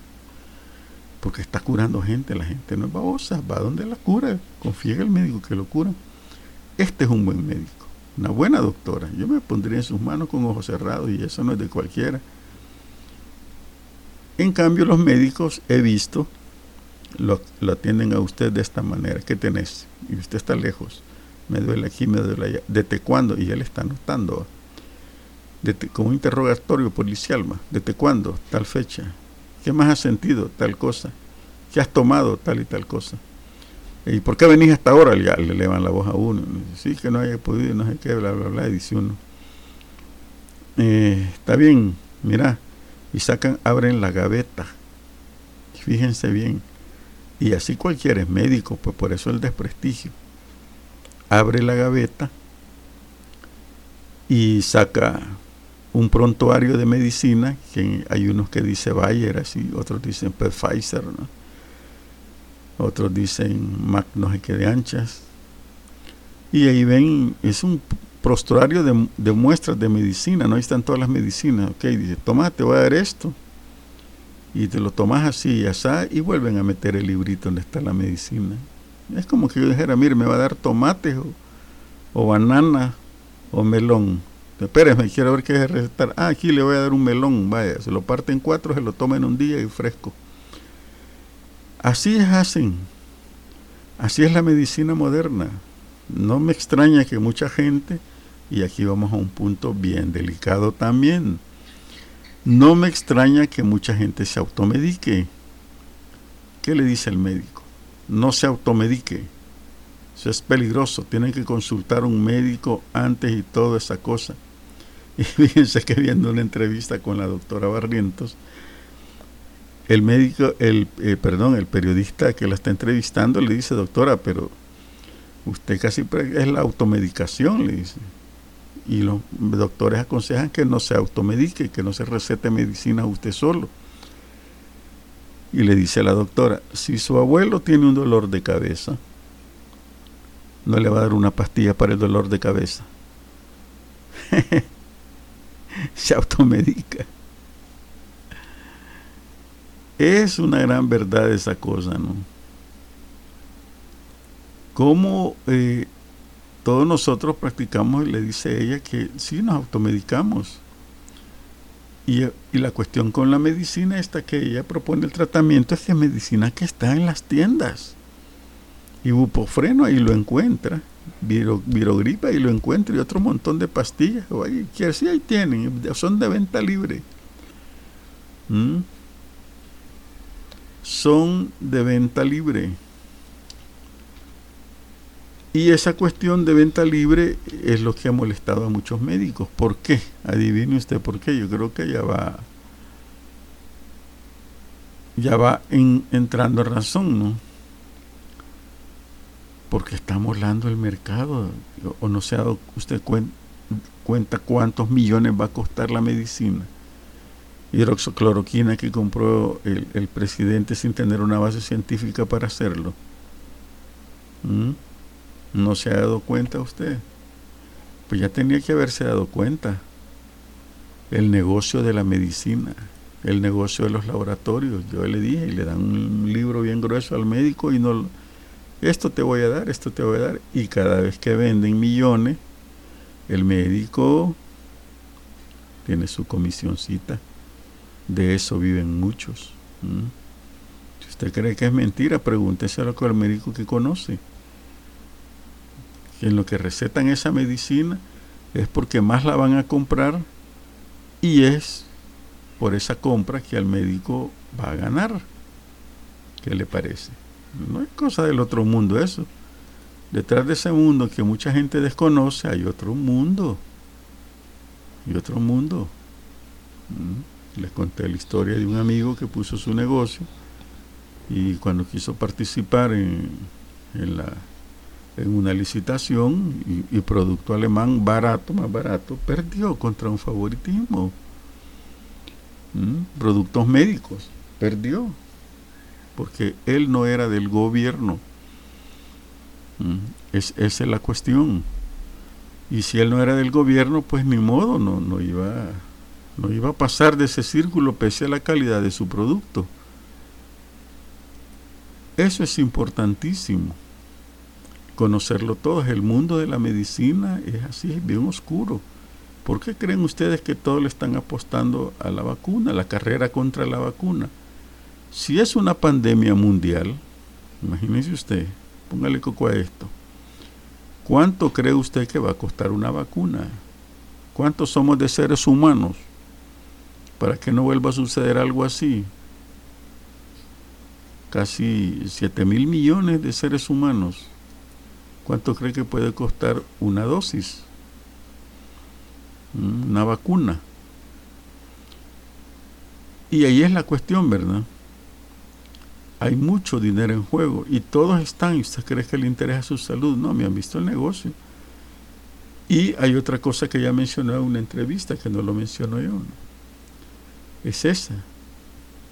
porque está curando gente, la gente no es babosa, va donde la cura, confía en el médico que lo cura. Este es un buen médico una buena doctora. Yo me pondría en sus manos con ojos cerrados y eso no es de cualquiera. En cambio, los médicos he visto, lo, atienden a usted de esta manera. ¿Qué tenés? Y usted está lejos. Me duele aquí, me duele allá. ¿Desde cuándo? Y él está anotando. como interrogatorio policial, más. ¿Desde cuándo? Tal fecha. ¿Qué más has sentido? Tal cosa. ¿Qué has tomado? Tal y tal cosa. ¿Y por qué venís hasta ahora? Le elevan la voz a uno. Sí, que no haya podido, no sé qué, bla, bla, bla. dice uno, eh, está bien, mira. Y sacan, abren la gaveta. Fíjense bien. Y así cualquiera es médico, pues por eso el desprestigio. Abre la gaveta y saca un prontuario de medicina, que hay unos que dice Bayer, así, otros dicen Pfizer, otros dicen Mac no sé qué de anchas. Y ahí ven, es un prostrario de, muestras de medicina, no ahí están todas las medicinas. Ok, dice, toma, te voy a dar esto. Y te lo tomas así y así, y vuelven a meter el librito donde está la medicina. Es como que yo dijera, mire, me va a dar tomate o, banana o melón. Espérame, quiero ver qué es recetar. Ah, aquí le voy a dar un melón, vaya, se lo parte en cuatro, se lo toma en un día y fresco. Así es hacen. Así es la medicina moderna. No me extraña que mucha gente, y aquí vamos a un punto bien delicado también, no me extraña que mucha gente se automedique. ¿Qué le dice el médico? No se automedique. Eso es peligroso. Tienen que consultar a un médico antes y toda esa cosa. Y fíjense que viendo una entrevista con la doctora Barrientos, el médico, el, eh, perdón, el periodista que la está entrevistando le dice, doctora, pero usted casi es la automedicación, le dice. Y los doctores aconsejan que no se automedique, que no se recete medicina usted solo. Y le dice a la doctora, si su abuelo tiene un dolor de cabeza, no le va a dar una pastilla para el dolor de cabeza. se automedica. Es una gran verdad esa cosa, ¿no? Como eh, todos nosotros practicamos, le dice ella, que sí nos automedicamos. Y, y, la cuestión con la medicina esta que ella propone el tratamiento es que medicina que está en las tiendas. Ibupofreno ahí lo encuentra, viro, virogripa ahí lo encuentra y otro montón de pastillas. que así ahí tienen, son de venta libre. ¿Mm? Son de venta libre. Y esa cuestión de venta libre es lo que ha molestado a muchos médicos. ¿Por qué? Adivine usted por qué. Yo creo que ya va ya va entrando en razón, ¿no? Porque está molando el mercado. O no se ha dado usted cuenta cuántos millones va a costar la medicina. Hidroxocloroquina que compró el, presidente sin tener una base científica para hacerlo. ¿Mm? ¿No se ha dado cuenta usted? Pues ya tenía que haberse dado cuenta. El negocio de la medicina el negocio de los laboratorios. Yo le dije, y le dan un libro bien grueso al médico y no, esto te voy a dar, esto te voy a dar. Y cada vez que venden millones, el médico tiene su comisioncita. De eso viven muchos. Si usted cree que es mentira, pregúntese a al médico que conoce. En lo que recetan esa medicina es porque más la van a comprar y es por esa compra que al médico va a ganar. ¿Qué le parece? No es cosa del otro mundo eso. Detrás de ese mundo que mucha gente desconoce hay otro mundo. Y otro mundo. ¿Mm? Les conté la historia de un amigo que puso su negocio y cuando quiso participar en, en, la, en una licitación y, producto alemán barato, más barato, perdió contra un favoritismo productos médicos, perdió, porque él no era del gobierno. Es, esa es la cuestión. Y si él no era del gobierno, pues ni modo, no, no, iba, no iba a pasar de ese círculo pese a la calidad de su producto. Eso es importantísimo. Conocerlo todo. El mundo de la medicina es así, bien oscuro. ¿Por qué creen ustedes que todos le están apostando a la vacuna, a la carrera contra la vacuna? Si es una pandemia mundial, imagínese usted, póngale coco a esto. ¿Cuánto cree usted que va a costar una vacuna? ¿Cuántos somos de seres humanos para que no vuelva a suceder algo así? Casi 7 mil millones de seres humanos. ¿Cuánto cree que puede costar una dosis? una vacuna. Y ahí es la cuestión, ¿verdad? Hay mucho dinero en juego y todos están, y usted cree que le interesa su salud, no, me han visto el negocio. Y hay otra cosa que ya mencionó en una entrevista, que no lo menciono yo, es esa,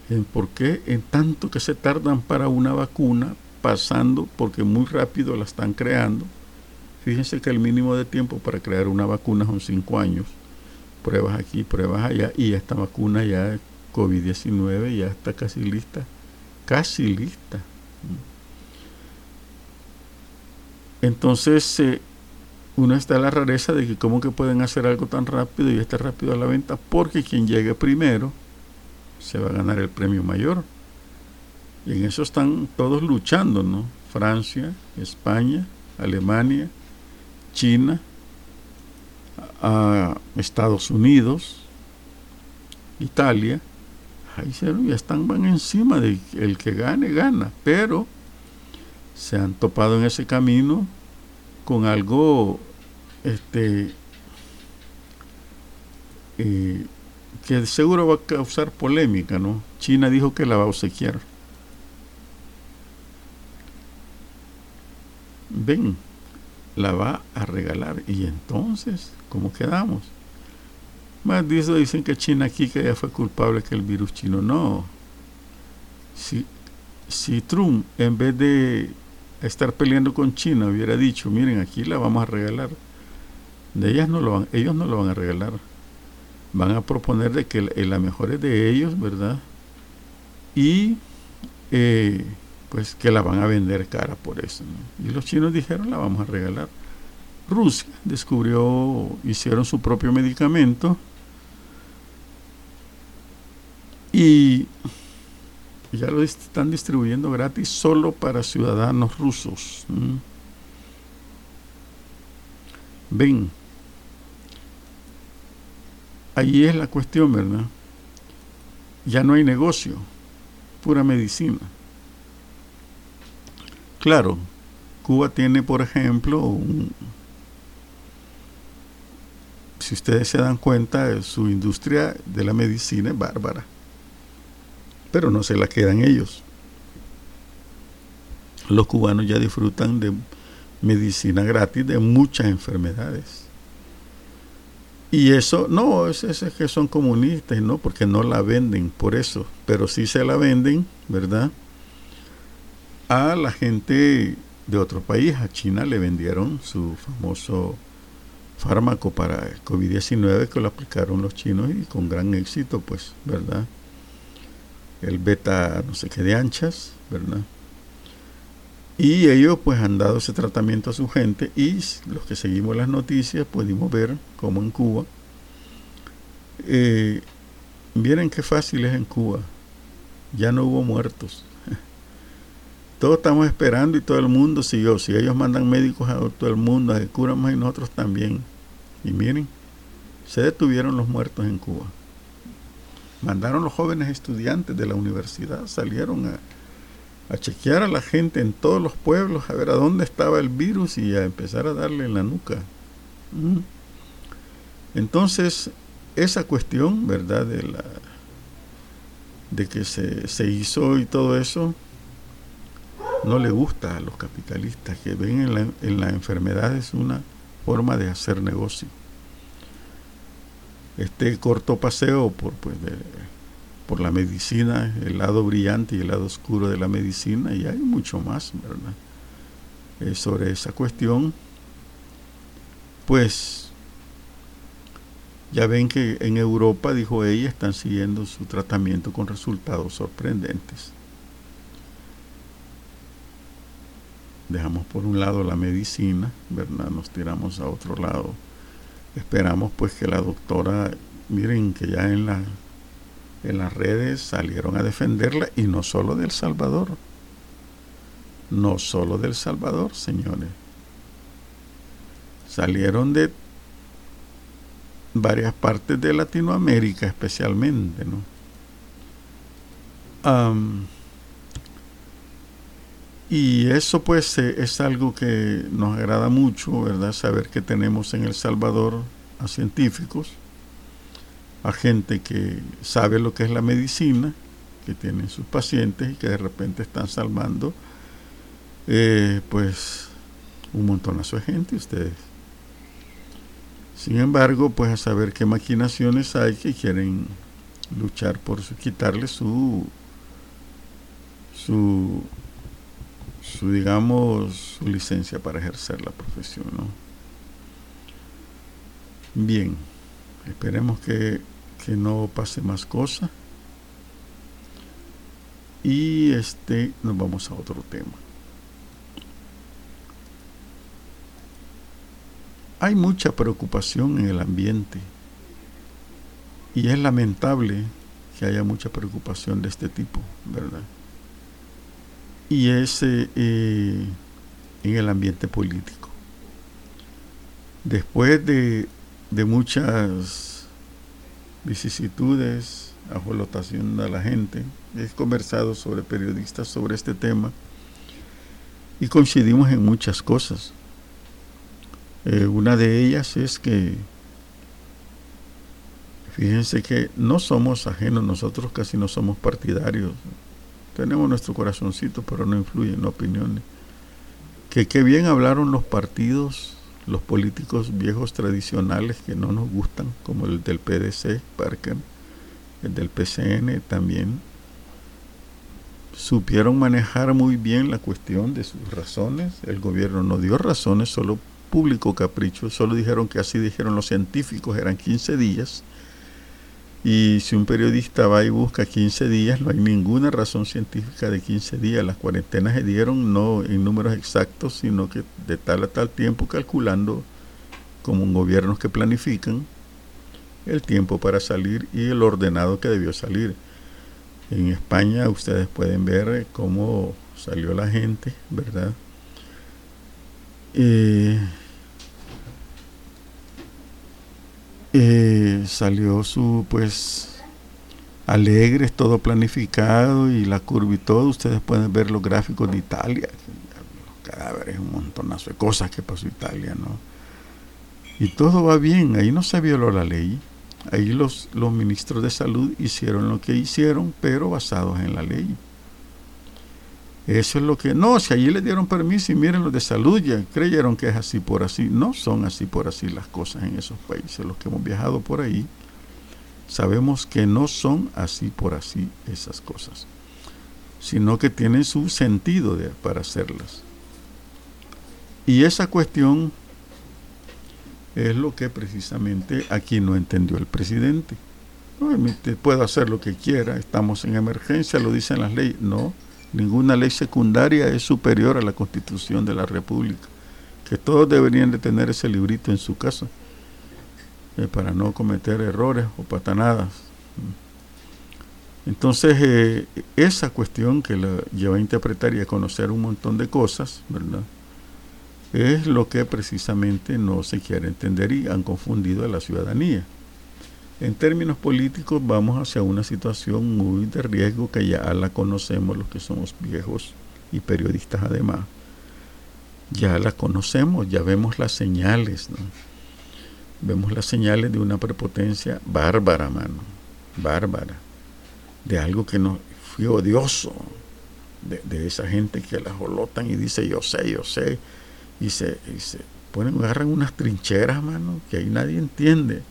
en por qué en tanto que se tardan para una vacuna, pasando, porque muy rápido la están creando, Fíjense que el mínimo de tiempo para crear una vacuna son cinco años. Pruebas aquí, pruebas allá, y esta vacuna ya COVID-19 ya está casi lista. Casi lista. Entonces, eh, uno está la rareza de que cómo que pueden hacer algo tan rápido y estar rápido a la venta, porque quien llegue primero se va a ganar el premio mayor. Y en eso están todos luchando, ¿no? Francia, España, Alemania, China, Estados Unidos, Italia, ahí ya están van encima de el que gane gana, pero se han topado en ese camino con algo este eh, que seguro va a causar polémica, ¿no? China dijo que la va a obsequiar. Ven, la va a regalar. Y entonces, ¿cómo quedamos? Más de dicen que China aquí que ya fue culpable que el virus chino. No. Si, si Trump, en vez de estar peleando con China, hubiera dicho, miren, aquí la vamos a regalar, de ellas no lo van, ellos no lo van a regalar. Van a proponer de que la mejor es de ellos, ¿verdad? Y eh, pues que la van a vender cara por eso. Y los chinos dijeron, la vamos a regalar. Rusia descubrió, hicieron su propio medicamento y ya lo están distribuyendo gratis solo para ciudadanos rusos. Ven, ahí es la cuestión, ¿verdad? Ya no hay negocio, pura medicina. Claro, Cuba tiene, por ejemplo, un, si ustedes se dan cuenta, su industria de la medicina es bárbara. Pero no se la quedan ellos. Los cubanos ya disfrutan de medicina gratis de muchas enfermedades. Y eso, no, es, es, que son comunistas, no, porque no la venden por eso, pero sí se la venden, ¿verdad? A la gente de otro país, a China le vendieron su famoso fármaco para el COVID-19 que lo aplicaron los chinos y con gran éxito, pues, ¿verdad? El beta no sé qué de anchas, ¿verdad? Y ellos pues han dado ese tratamiento a su gente y los que seguimos las noticias pudimos ver cómo en Cuba, eh, miren qué fácil es en Cuba, ya no hubo muertos. Todos estamos esperando y todo el mundo siguió. Si ellos mandan médicos a todo el mundo a que curan más y nosotros también. Y miren, se detuvieron los muertos en Cuba. Mandaron los jóvenes estudiantes de la universidad, salieron a, chequear a la gente en todos los pueblos, a ver a dónde estaba el virus y a empezar a darle en la nuca. Mm. Entonces, esa cuestión, ¿verdad? De, la, de que se, se hizo y todo eso, no le gusta a los capitalistas que ven en la, en la enfermedad es una forma de hacer negocio. Este corto paseo por, pues, por la medicina, el lado brillante y el lado oscuro de la medicina, y hay mucho más, ¿verdad? Eh, sobre esa cuestión, pues ya ven que en Europa, dijo ella, están siguiendo su tratamiento con resultados sorprendentes. Dejamos por un lado la medicina, ¿verdad? Nos tiramos a otro lado. Esperamos pues que la doctora, miren que ya en, en las redes salieron a defenderla y no solo del Salvador, no solo del Salvador, señores. Salieron de varias partes de Latinoamérica especialmente, ¿no? Y eso pues eh, es algo que nos agrada mucho, ¿verdad? Saber que tenemos en El Salvador a científicos, a gente que sabe lo que es la medicina, que tienen sus pacientes y que de repente están salvando eh, pues un montonazo de gente ustedes. Sin embargo, pues a saber qué maquinaciones hay que quieren luchar por quitarle su su su, digamos, su licencia para ejercer la profesión. ¿no? Bien, esperemos que, que no pase más cosas. Y este, nos vamos a otro tema. Hay mucha preocupación en el ambiente y es lamentable que haya mucha preocupación de este tipo, ¿verdad? Y es eh, en el ambiente político. Después de, de muchas vicisitudes, ajolotación a la gente, he conversado sobre periodistas sobre este tema y coincidimos en muchas cosas. Eh, una de ellas es que, fíjense que no somos ajenos, nosotros casi no somos partidarios tenemos nuestro corazoncito, pero no influye en opiniones. Que qué bien hablaron los partidos, los políticos viejos tradicionales que no nos gustan, como el del PDC, Parker, el del PCN también. Supieron manejar muy bien la cuestión de sus razones. El gobierno no dio razones, solo público capricho. Solo dijeron que así dijeron los científicos, eran 15 días y si un periodista va y busca 15 días, no hay ninguna razón científica de 15 días. Las cuarentenas se dieron no en números exactos, sino que de tal a tal tiempo calculando como gobiernos que planifican el tiempo para salir y el ordenado que debió salir. En España ustedes pueden ver cómo salió la gente, ¿verdad? Eh, eh, salió su, pues, alegres, todo planificado y la curva y todo. Ustedes pueden ver los gráficos de Italia, los cadáveres, un montonazo de cosas que pasó Italia, ¿no? Y todo va bien, ahí no se violó la ley. Ahí los, los ministros de salud hicieron lo que hicieron, pero basados en la ley. Eso es lo que... No, si allí les dieron permiso y miren los de salud ya creyeron que es así por así. No son así por así las cosas en esos países. Los que hemos viajado por ahí sabemos que no son así por así esas cosas, sino que tienen su sentido para hacerlas. Y esa cuestión es lo que precisamente aquí no entendió el presidente. No, puedo hacer lo que quiera, estamos en emergencia, lo dicen las leyes. No, ninguna ley secundaria es superior a la constitución de la República, que todos deberían de tener ese librito en su casa eh, para no cometer errores o patanadas. Entonces, eh, esa cuestión que la lleva a interpretar y a conocer un montón de cosas, ¿verdad? Es lo que precisamente no se quiere entender y han confundido a la ciudadanía. En términos políticos vamos hacia una situación muy de riesgo que ya la conocemos los que somos viejos y periodistas además. Ya la conocemos, ya vemos las señales, ¿no? Vemos las señales de una prepotencia bárbara, mano, bárbara, de algo que no fue odioso, de, de esa gente que la jolotan y dice yo sé, yo sé, y se, se ponen, agarran unas trincheras, mano, que ahí nadie entiende.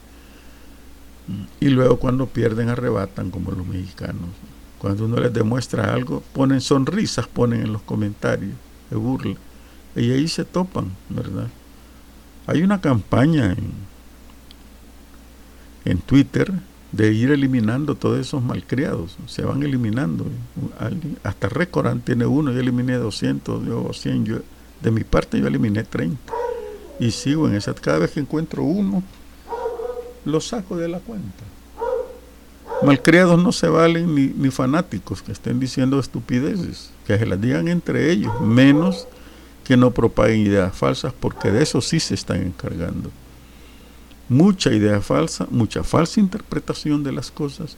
Y luego cuando pierden arrebatan como los mexicanos. Cuando uno les demuestra algo, ponen sonrisas, ponen en los comentarios, de burla. Y ahí se topan, ¿verdad? Hay una campaña en, en Twitter de ir eliminando todos esos malcriados. Se van eliminando. Hasta Recorán tiene uno, yo eliminé 200, yo 100, yo de mi parte yo eliminé 30. Y sigo en esa. Cada vez que encuentro uno, lo saco de la cuenta. Malcriados no se valen ni, ni fanáticos que estén diciendo estupideces, que se las digan entre ellos, menos que no propaguen ideas falsas, porque de eso sí se están encargando. Mucha idea falsa, mucha falsa interpretación de las cosas.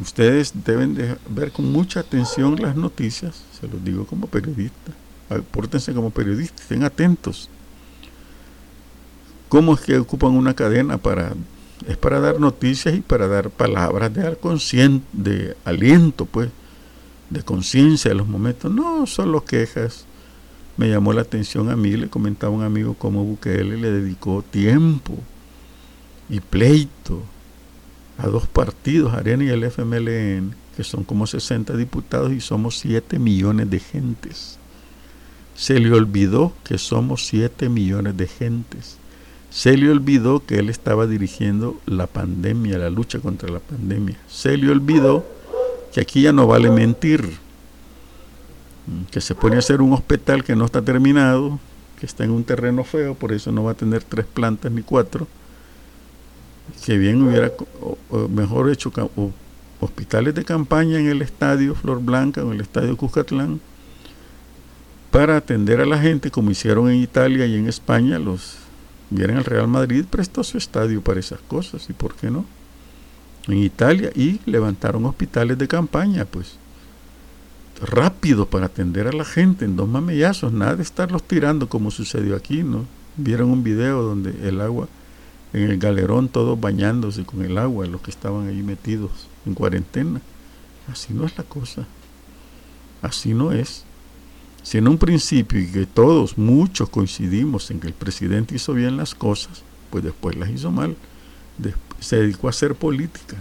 Ustedes deben de ver con mucha atención las noticias, se los digo como periodista pórtense como periodistas, estén atentos. ¿Cómo es que ocupan una cadena para es para dar noticias y para dar palabras de, de aliento, pues, de conciencia de los momentos. No, solo quejas. Me llamó la atención a mí, le comentaba un amigo cómo Bukele le dedicó tiempo y pleito a dos partidos, Arena y el FMLN, que son como 60 diputados y somos 7 millones de gentes. Se le olvidó que somos 7 millones de gentes. Se le olvidó que él estaba dirigiendo la pandemia, la lucha contra la pandemia. Se le olvidó que aquí ya no vale mentir, que se pone a hacer un hospital que no está terminado, que está en un terreno feo, por eso no va a tener tres plantas ni cuatro, que bien hubiera mejor hecho hospitales de campaña en el estadio Flor Blanca o en el estadio Cuscatlán, para atender a la gente como hicieron en Italia y en España. Los vieron al Real Madrid prestó su estadio para esas cosas y por qué no. En Italia y levantaron hospitales de campaña, pues rápido para atender a la gente en dos mamellazos, nada de estarlos tirando como sucedió aquí, ¿no? Vieron un video donde el agua en el galerón todos bañándose con el agua, los que estaban ahí metidos en cuarentena. Así no es la cosa. Así no es. Si en un principio y que todos, muchos coincidimos en que el presidente hizo bien las cosas, pues después las hizo mal. se dedicó a hacer política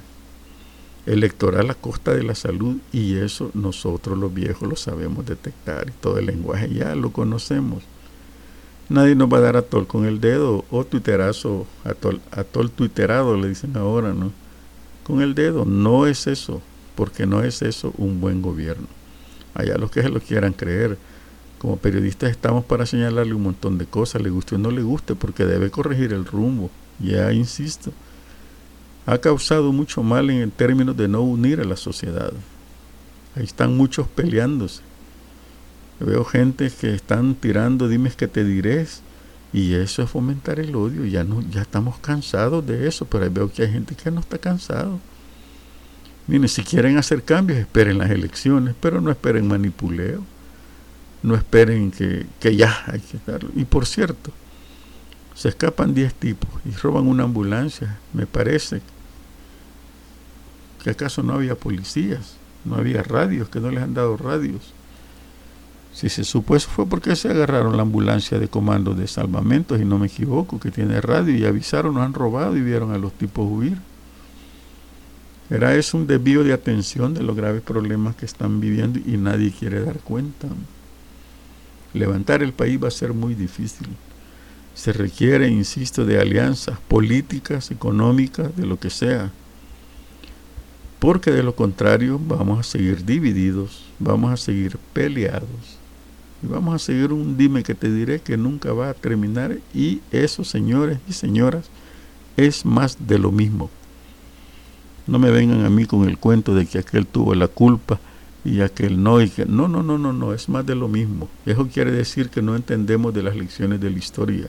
electoral a costa de la salud y eso nosotros los viejos lo sabemos detectar y todo el lenguaje ya lo conocemos. Nadie nos va a dar a tol con el dedo o tuiterazo, a tol tuiterado le dicen ahora, ¿no? Con el dedo, no es eso, porque no es eso un buen gobierno. Allá los que se lo quieran creer como periodistas estamos para señalarle un montón de cosas, le guste o no le guste, porque debe corregir el rumbo. Ya insisto, ha causado mucho mal en términos de no unir a la sociedad. Ahí están muchos peleándose. Veo gente que están tirando dimes que te diré y eso es fomentar el odio. Ya no, ya estamos cansados de eso, pero veo que hay gente que no está cansado. Miren, si quieren hacer cambios, esperen las elecciones, pero no esperen manipuleo. No esperen que, que ya hay que estar. Y por cierto, se escapan 10 tipos y roban una ambulancia. Me parece que acaso no había policías, no había radios, que no les han dado radios. Si se supo eso fue porque se agarraron la ambulancia de comando de salvamentos y no me equivoco, que tiene radio y avisaron, nos han robado y vieron a los tipos huir. Era eso un desvío de atención de los graves problemas que están viviendo y nadie quiere dar cuenta. Levantar el país va a ser muy difícil. Se requiere, insisto, de alianzas políticas, económicas, de lo que sea. Porque de lo contrario vamos a seguir divididos, vamos a seguir peleados y vamos a seguir un dime que te diré que nunca va a terminar y eso, señores y señoras, es más de lo mismo. No me vengan a mí con el cuento de que aquel tuvo la culpa y aquel no y que no, no, no, no, no, es más de lo mismo. Eso quiere decir que no entendemos de las lecciones de la historia.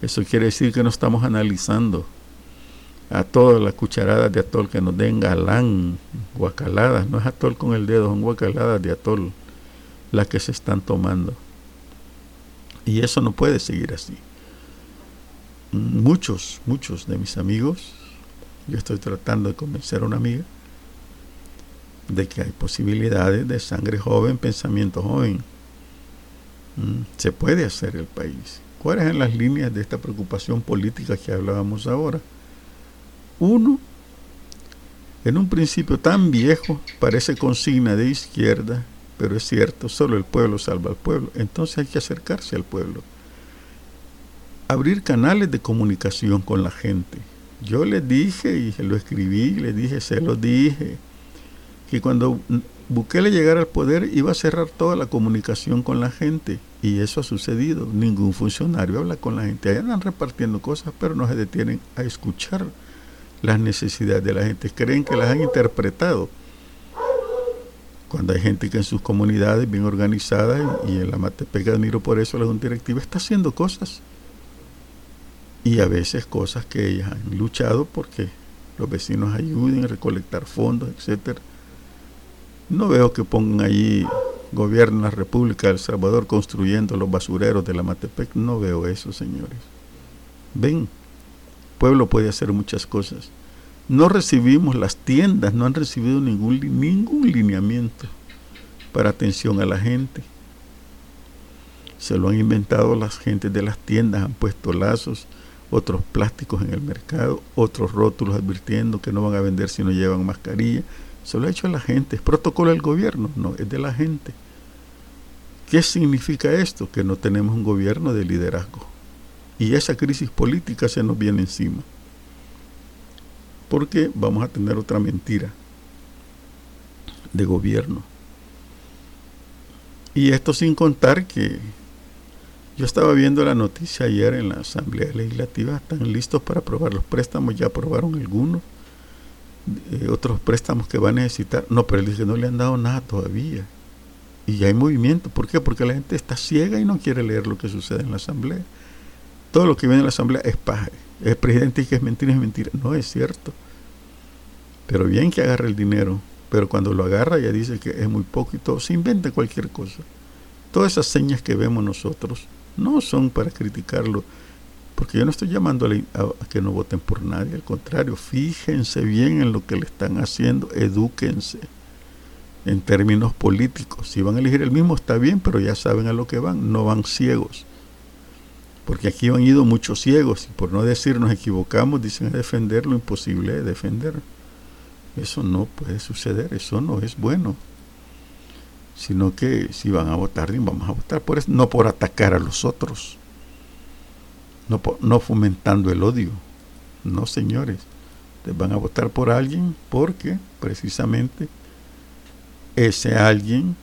Eso quiere decir que no estamos analizando a todas las cucharadas de atol que nos den galán, guacaladas, no es atol con el dedo, son guacaladas de atol las que se están tomando. Y eso no puede seguir así. Muchos, muchos de mis amigos, yo estoy tratando de convencer a una amiga de que hay posibilidades de sangre joven, pensamiento joven. Mm, se puede hacer el país. ¿Cuáles son las líneas de esta preocupación política que hablábamos ahora? Uno, en un principio tan viejo, parece consigna de izquierda pero es cierto, solo el pueblo salva al pueblo. Entonces hay que acercarse al pueblo. Abrir canales de comunicación con la gente. Yo le dije y lo escribí, le dije, se lo dije, que cuando Bukele llegara al poder iba a cerrar toda la comunicación con la gente. Y eso ha sucedido. Ningún funcionario habla con la gente. Ahí andan repartiendo cosas, pero no se detienen a escuchar las necesidades de la gente. Creen que las han interpretado cuando hay gente que en sus comunidades bien organizadas y en la Matepec admiro por eso la Junta Directiva está haciendo cosas y a veces cosas que ellas han luchado porque los vecinos ayuden a recolectar fondos, etcétera. No veo que pongan allí gobierno la República de El Salvador construyendo los basureros de la Matepec, no veo eso, señores. Ven, pueblo puede hacer muchas cosas no recibimos, las tiendas no han recibido ningún, ningún lineamiento para atención a la gente. Se lo han inventado las gentes de las tiendas, han puesto lazos, otros plásticos en el mercado, otros rótulos advirtiendo que no van a vender si no llevan mascarilla. Se lo ha hecho a la gente. ¿Es protocolo del gobierno? No, es de la gente. ¿Qué significa esto? Que no tenemos un gobierno de liderazgo. Y esa crisis política se nos viene encima porque vamos a tener otra mentira de gobierno. Y esto sin contar que yo estaba viendo la noticia ayer en la Asamblea Legislativa, están listos para aprobar los préstamos, ya aprobaron algunos, eh, otros préstamos que van a necesitar. No, pero él dice no le han dado nada todavía. Y ya hay movimiento. ¿Por qué? Porque la gente está ciega y no quiere leer lo que sucede en la Asamblea. Todo lo que viene en la Asamblea es paja. El presidente dice que es mentira, es mentira. No es cierto. Pero bien que agarre el dinero, pero cuando lo agarra ya dice que es muy poco y todo, se inventa cualquier cosa. Todas esas señas que vemos nosotros no son para criticarlo, porque yo no estoy llamando a, que no voten por nadie, al contrario, fíjense bien en lo que le están haciendo, edúquense en términos políticos. Si van a elegir el mismo está bien, pero ya saben a lo que van, no van ciegos. Porque aquí han ido muchos ciegos y por no decir nos equivocamos, dicen defender lo imposible de defender. Eso no puede suceder, eso no es bueno. Sino que si van a votar, vamos a votar por eso, no por atacar a los otros, no, no fomentando el odio. No, señores, van a votar por alguien porque precisamente ese alguien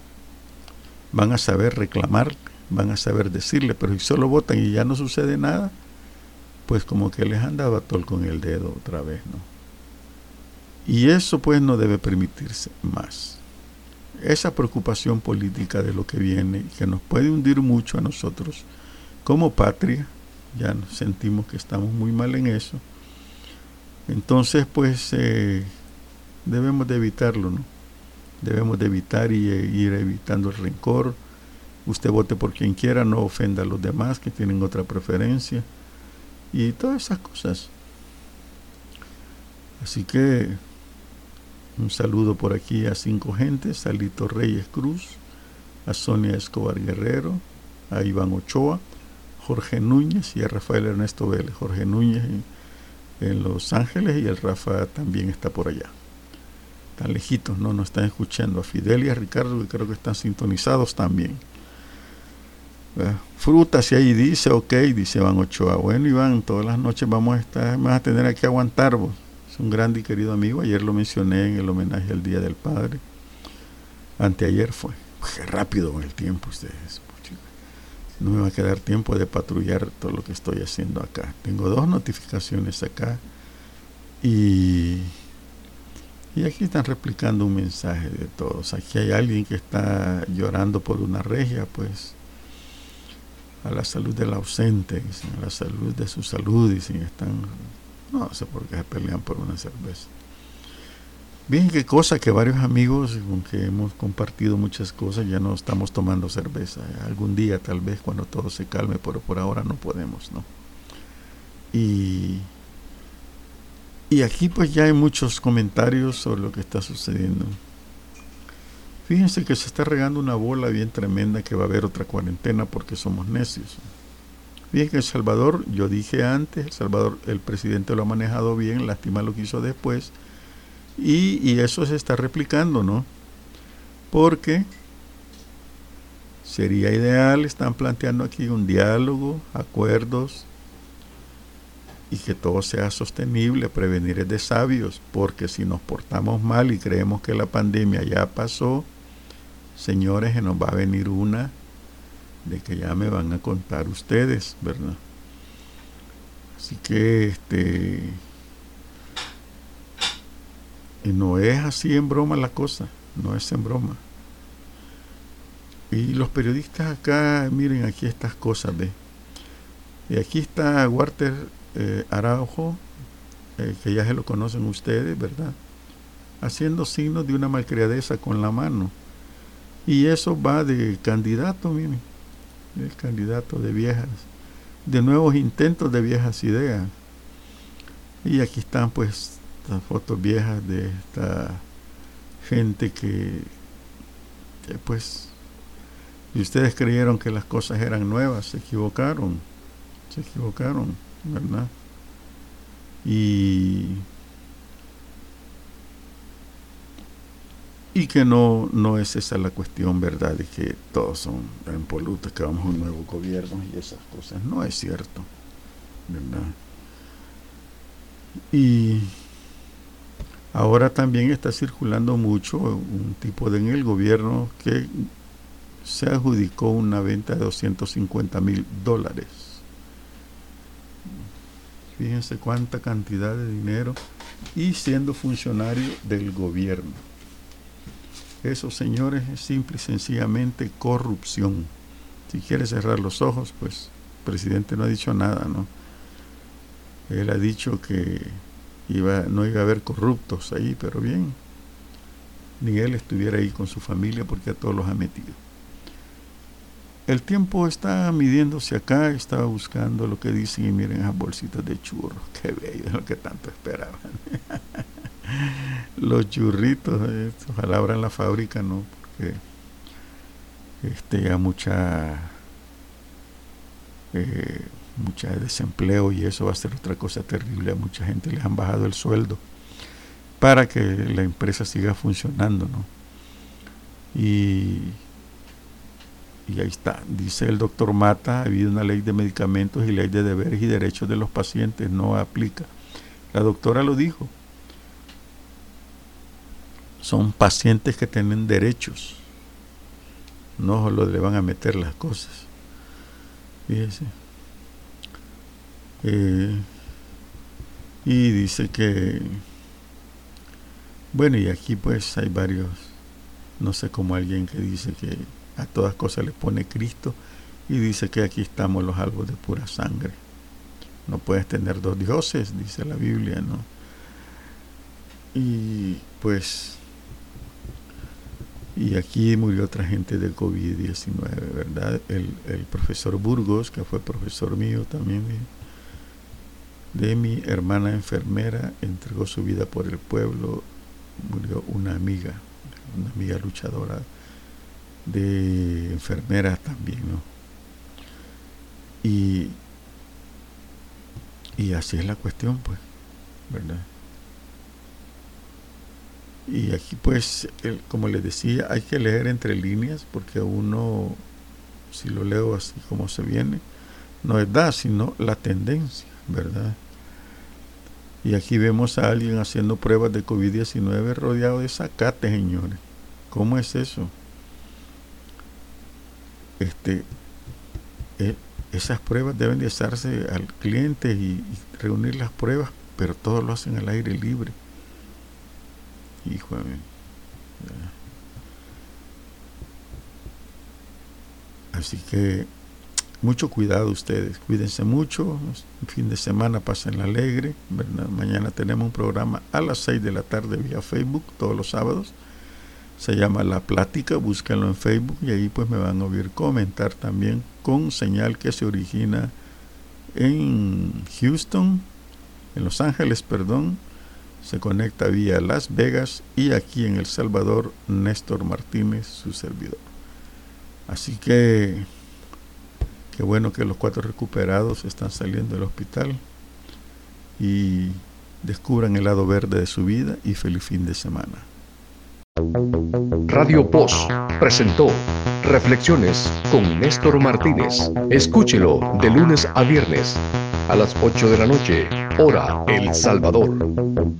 van a saber reclamar, van a saber decirle, pero si solo votan y ya no sucede nada, pues como que les han dado a con el dedo otra vez, ¿no? Y eso pues no debe permitirse más. esa preocupación política de lo que viene, que nos puede hundir mucho a nosotros como patria, ya sentimos que estamos muy mal en eso, entonces pues eh, debemos de evitarlo, ¿no? Debemos de evitar y eh, ir evitando el rencor. Usted vote por quien quiera, no ofenda a los demás que tienen otra preferencia y todas esas cosas. Así que un saludo por aquí a cinco gentes, a Lito Reyes Cruz, a Sonia Escobar Guerrero, a Iván Ochoa, Jorge Núñez y a Rafael Ernesto Vélez. Jorge Núñez en, Los Ángeles y el Rafa también está por allá. Están lejitos, no nos están escuchando. A Fidel y a Ricardo que creo que están sintonizados también. Frutas, y ahí dice, ok, dice Iván Ochoa. Bueno, Iván, todas las noches vamos a estar, vamos a tener aquí aguantar vos. Es un grande y querido amigo. Ayer lo mencioné en el homenaje al Día del Padre. Anteayer fue. Qué rápido con el tiempo ustedes. No me va a quedar tiempo de patrullar todo lo que estoy haciendo acá. Tengo dos notificaciones acá. Y, y aquí están replicando un mensaje de todos. Aquí hay alguien que está llorando por una regia, pues a la salud del ausente, a la salud de su salud, si están no sé por qué se pelean por una cerveza. Bien, qué cosa que varios amigos con que hemos compartido muchas cosas ya no estamos tomando cerveza. Algún día tal vez cuando todo se calme, pero por ahora no podemos, ¿no? Y, y aquí pues ya hay muchos comentarios sobre lo que está sucediendo. Fíjense que se está regando una bola bien tremenda que va a haber otra cuarentena porque somos necios. Bien, El Salvador, yo dije antes, El Salvador, el presidente lo ha manejado bien, lástima lo que hizo después, y, eso se está replicando, ¿no? Porque sería ideal, están planteando aquí un diálogo, acuerdos, y que todo sea sostenible, prevenir es de sabios, porque si nos portamos mal y creemos que la pandemia ya pasó, señores, que nos va a venir una de que ya me van a contar ustedes, ¿verdad? Así que este no es así en broma la cosa, no es en broma. Y los periodistas acá, miren aquí estas cosas, ¿ve? Y aquí está Walter eh, Araujo, eh, que ya se lo conocen ustedes, ¿verdad? Haciendo signos de una malcriadeza con la mano. Y eso va de candidato, miren el candidato de viejas, de nuevos intentos de viejas ideas. Y aquí están pues las fotos viejas de esta gente que, que pues, si ustedes creyeron que las cosas eran nuevas, se equivocaron, se equivocaron, ¿verdad? Y y que no, no es esa la cuestión, ¿verdad? De que todos son impolutos, que vamos a un nuevo gobierno y esas cosas. No es cierto, ¿verdad? Y ahora también está circulando mucho un tipo de en el gobierno que se adjudicó una venta de 250 mil dólares. Fíjense cuánta cantidad de dinero y siendo funcionario del gobierno. Eso, señores, es simple y sencillamente corrupción. Si quiere cerrar los ojos, pues el presidente no ha dicho nada, ¿no? Él ha dicho que no iba a haber corruptos ahí, pero bien, ni él estuviera ahí con su familia porque a todos los ha metido. El tiempo está midiéndose acá, estaba buscando lo que dicen y miren esas bolsitas de churros, qué bello, lo que tanto esperaban. los churritos, eh, ojalá abran la fábrica, ¿no? Porque este, ya mucha, eh, mucha desempleo y eso va a ser otra cosa terrible. A mucha gente les han bajado el sueldo para que la empresa siga funcionando, ¿no? Y, y ahí está, dice el doctor Mata, ha habido una ley de medicamentos y ley de deberes y derechos de los pacientes, no aplica. La doctora lo dijo, son pacientes que tienen derechos. No solo le van a meter las cosas. Fíjese. Eh, y dice que, bueno, y aquí pues hay varios, No sé cómo alguien que dice que a todas cosas le pone Cristo y dice que aquí estamos los albos de pura sangre. No puedes tener dos dioses, dice la Biblia, ¿no? Y pues, y aquí murió otra gente del COVID-19, ¿verdad? El, el, profesor Burgos, que fue profesor mío también, de mi hermana enfermera, entregó su vida por el pueblo, murió una amiga, una amiga luchadora de enfermeras también, ¿no? Y, y así es la cuestión, pues, ¿verdad? Y aquí, pues, como les decía, hay que leer entre líneas, porque uno, si lo leo así como se viene, no es da, sino la tendencia, ¿verdad? Y aquí vemos a alguien haciendo pruebas de COVID-19 rodeado de zacate, señores. ¿Cómo es eso? Este, eh, esas pruebas deben de hacerse al cliente y, reunir las pruebas, pero todos lo hacen al aire libre. Hijo de Así que mucho cuidado ustedes, cuídense mucho, fin de semana pasen alegre, mañana tenemos un programa a las 6 de la tarde vía Facebook todos los sábados se llama La Plática, búsquenlo en Facebook y ahí pues me van a oír comentar también con señal que se origina en Houston, en Los Ángeles, perdón, se conecta vía Las Vegas y aquí en El Salvador Néstor Martínez, su servidor. Así que qué bueno que los cuatro recuperados están saliendo del hospital y descubran el lado verde de su vida y feliz fin de semana. Radio Post presentó Reflexiones con Néstor Martínez. Escúchelo de lunes a viernes a las 8 de la noche, hora El Salvador.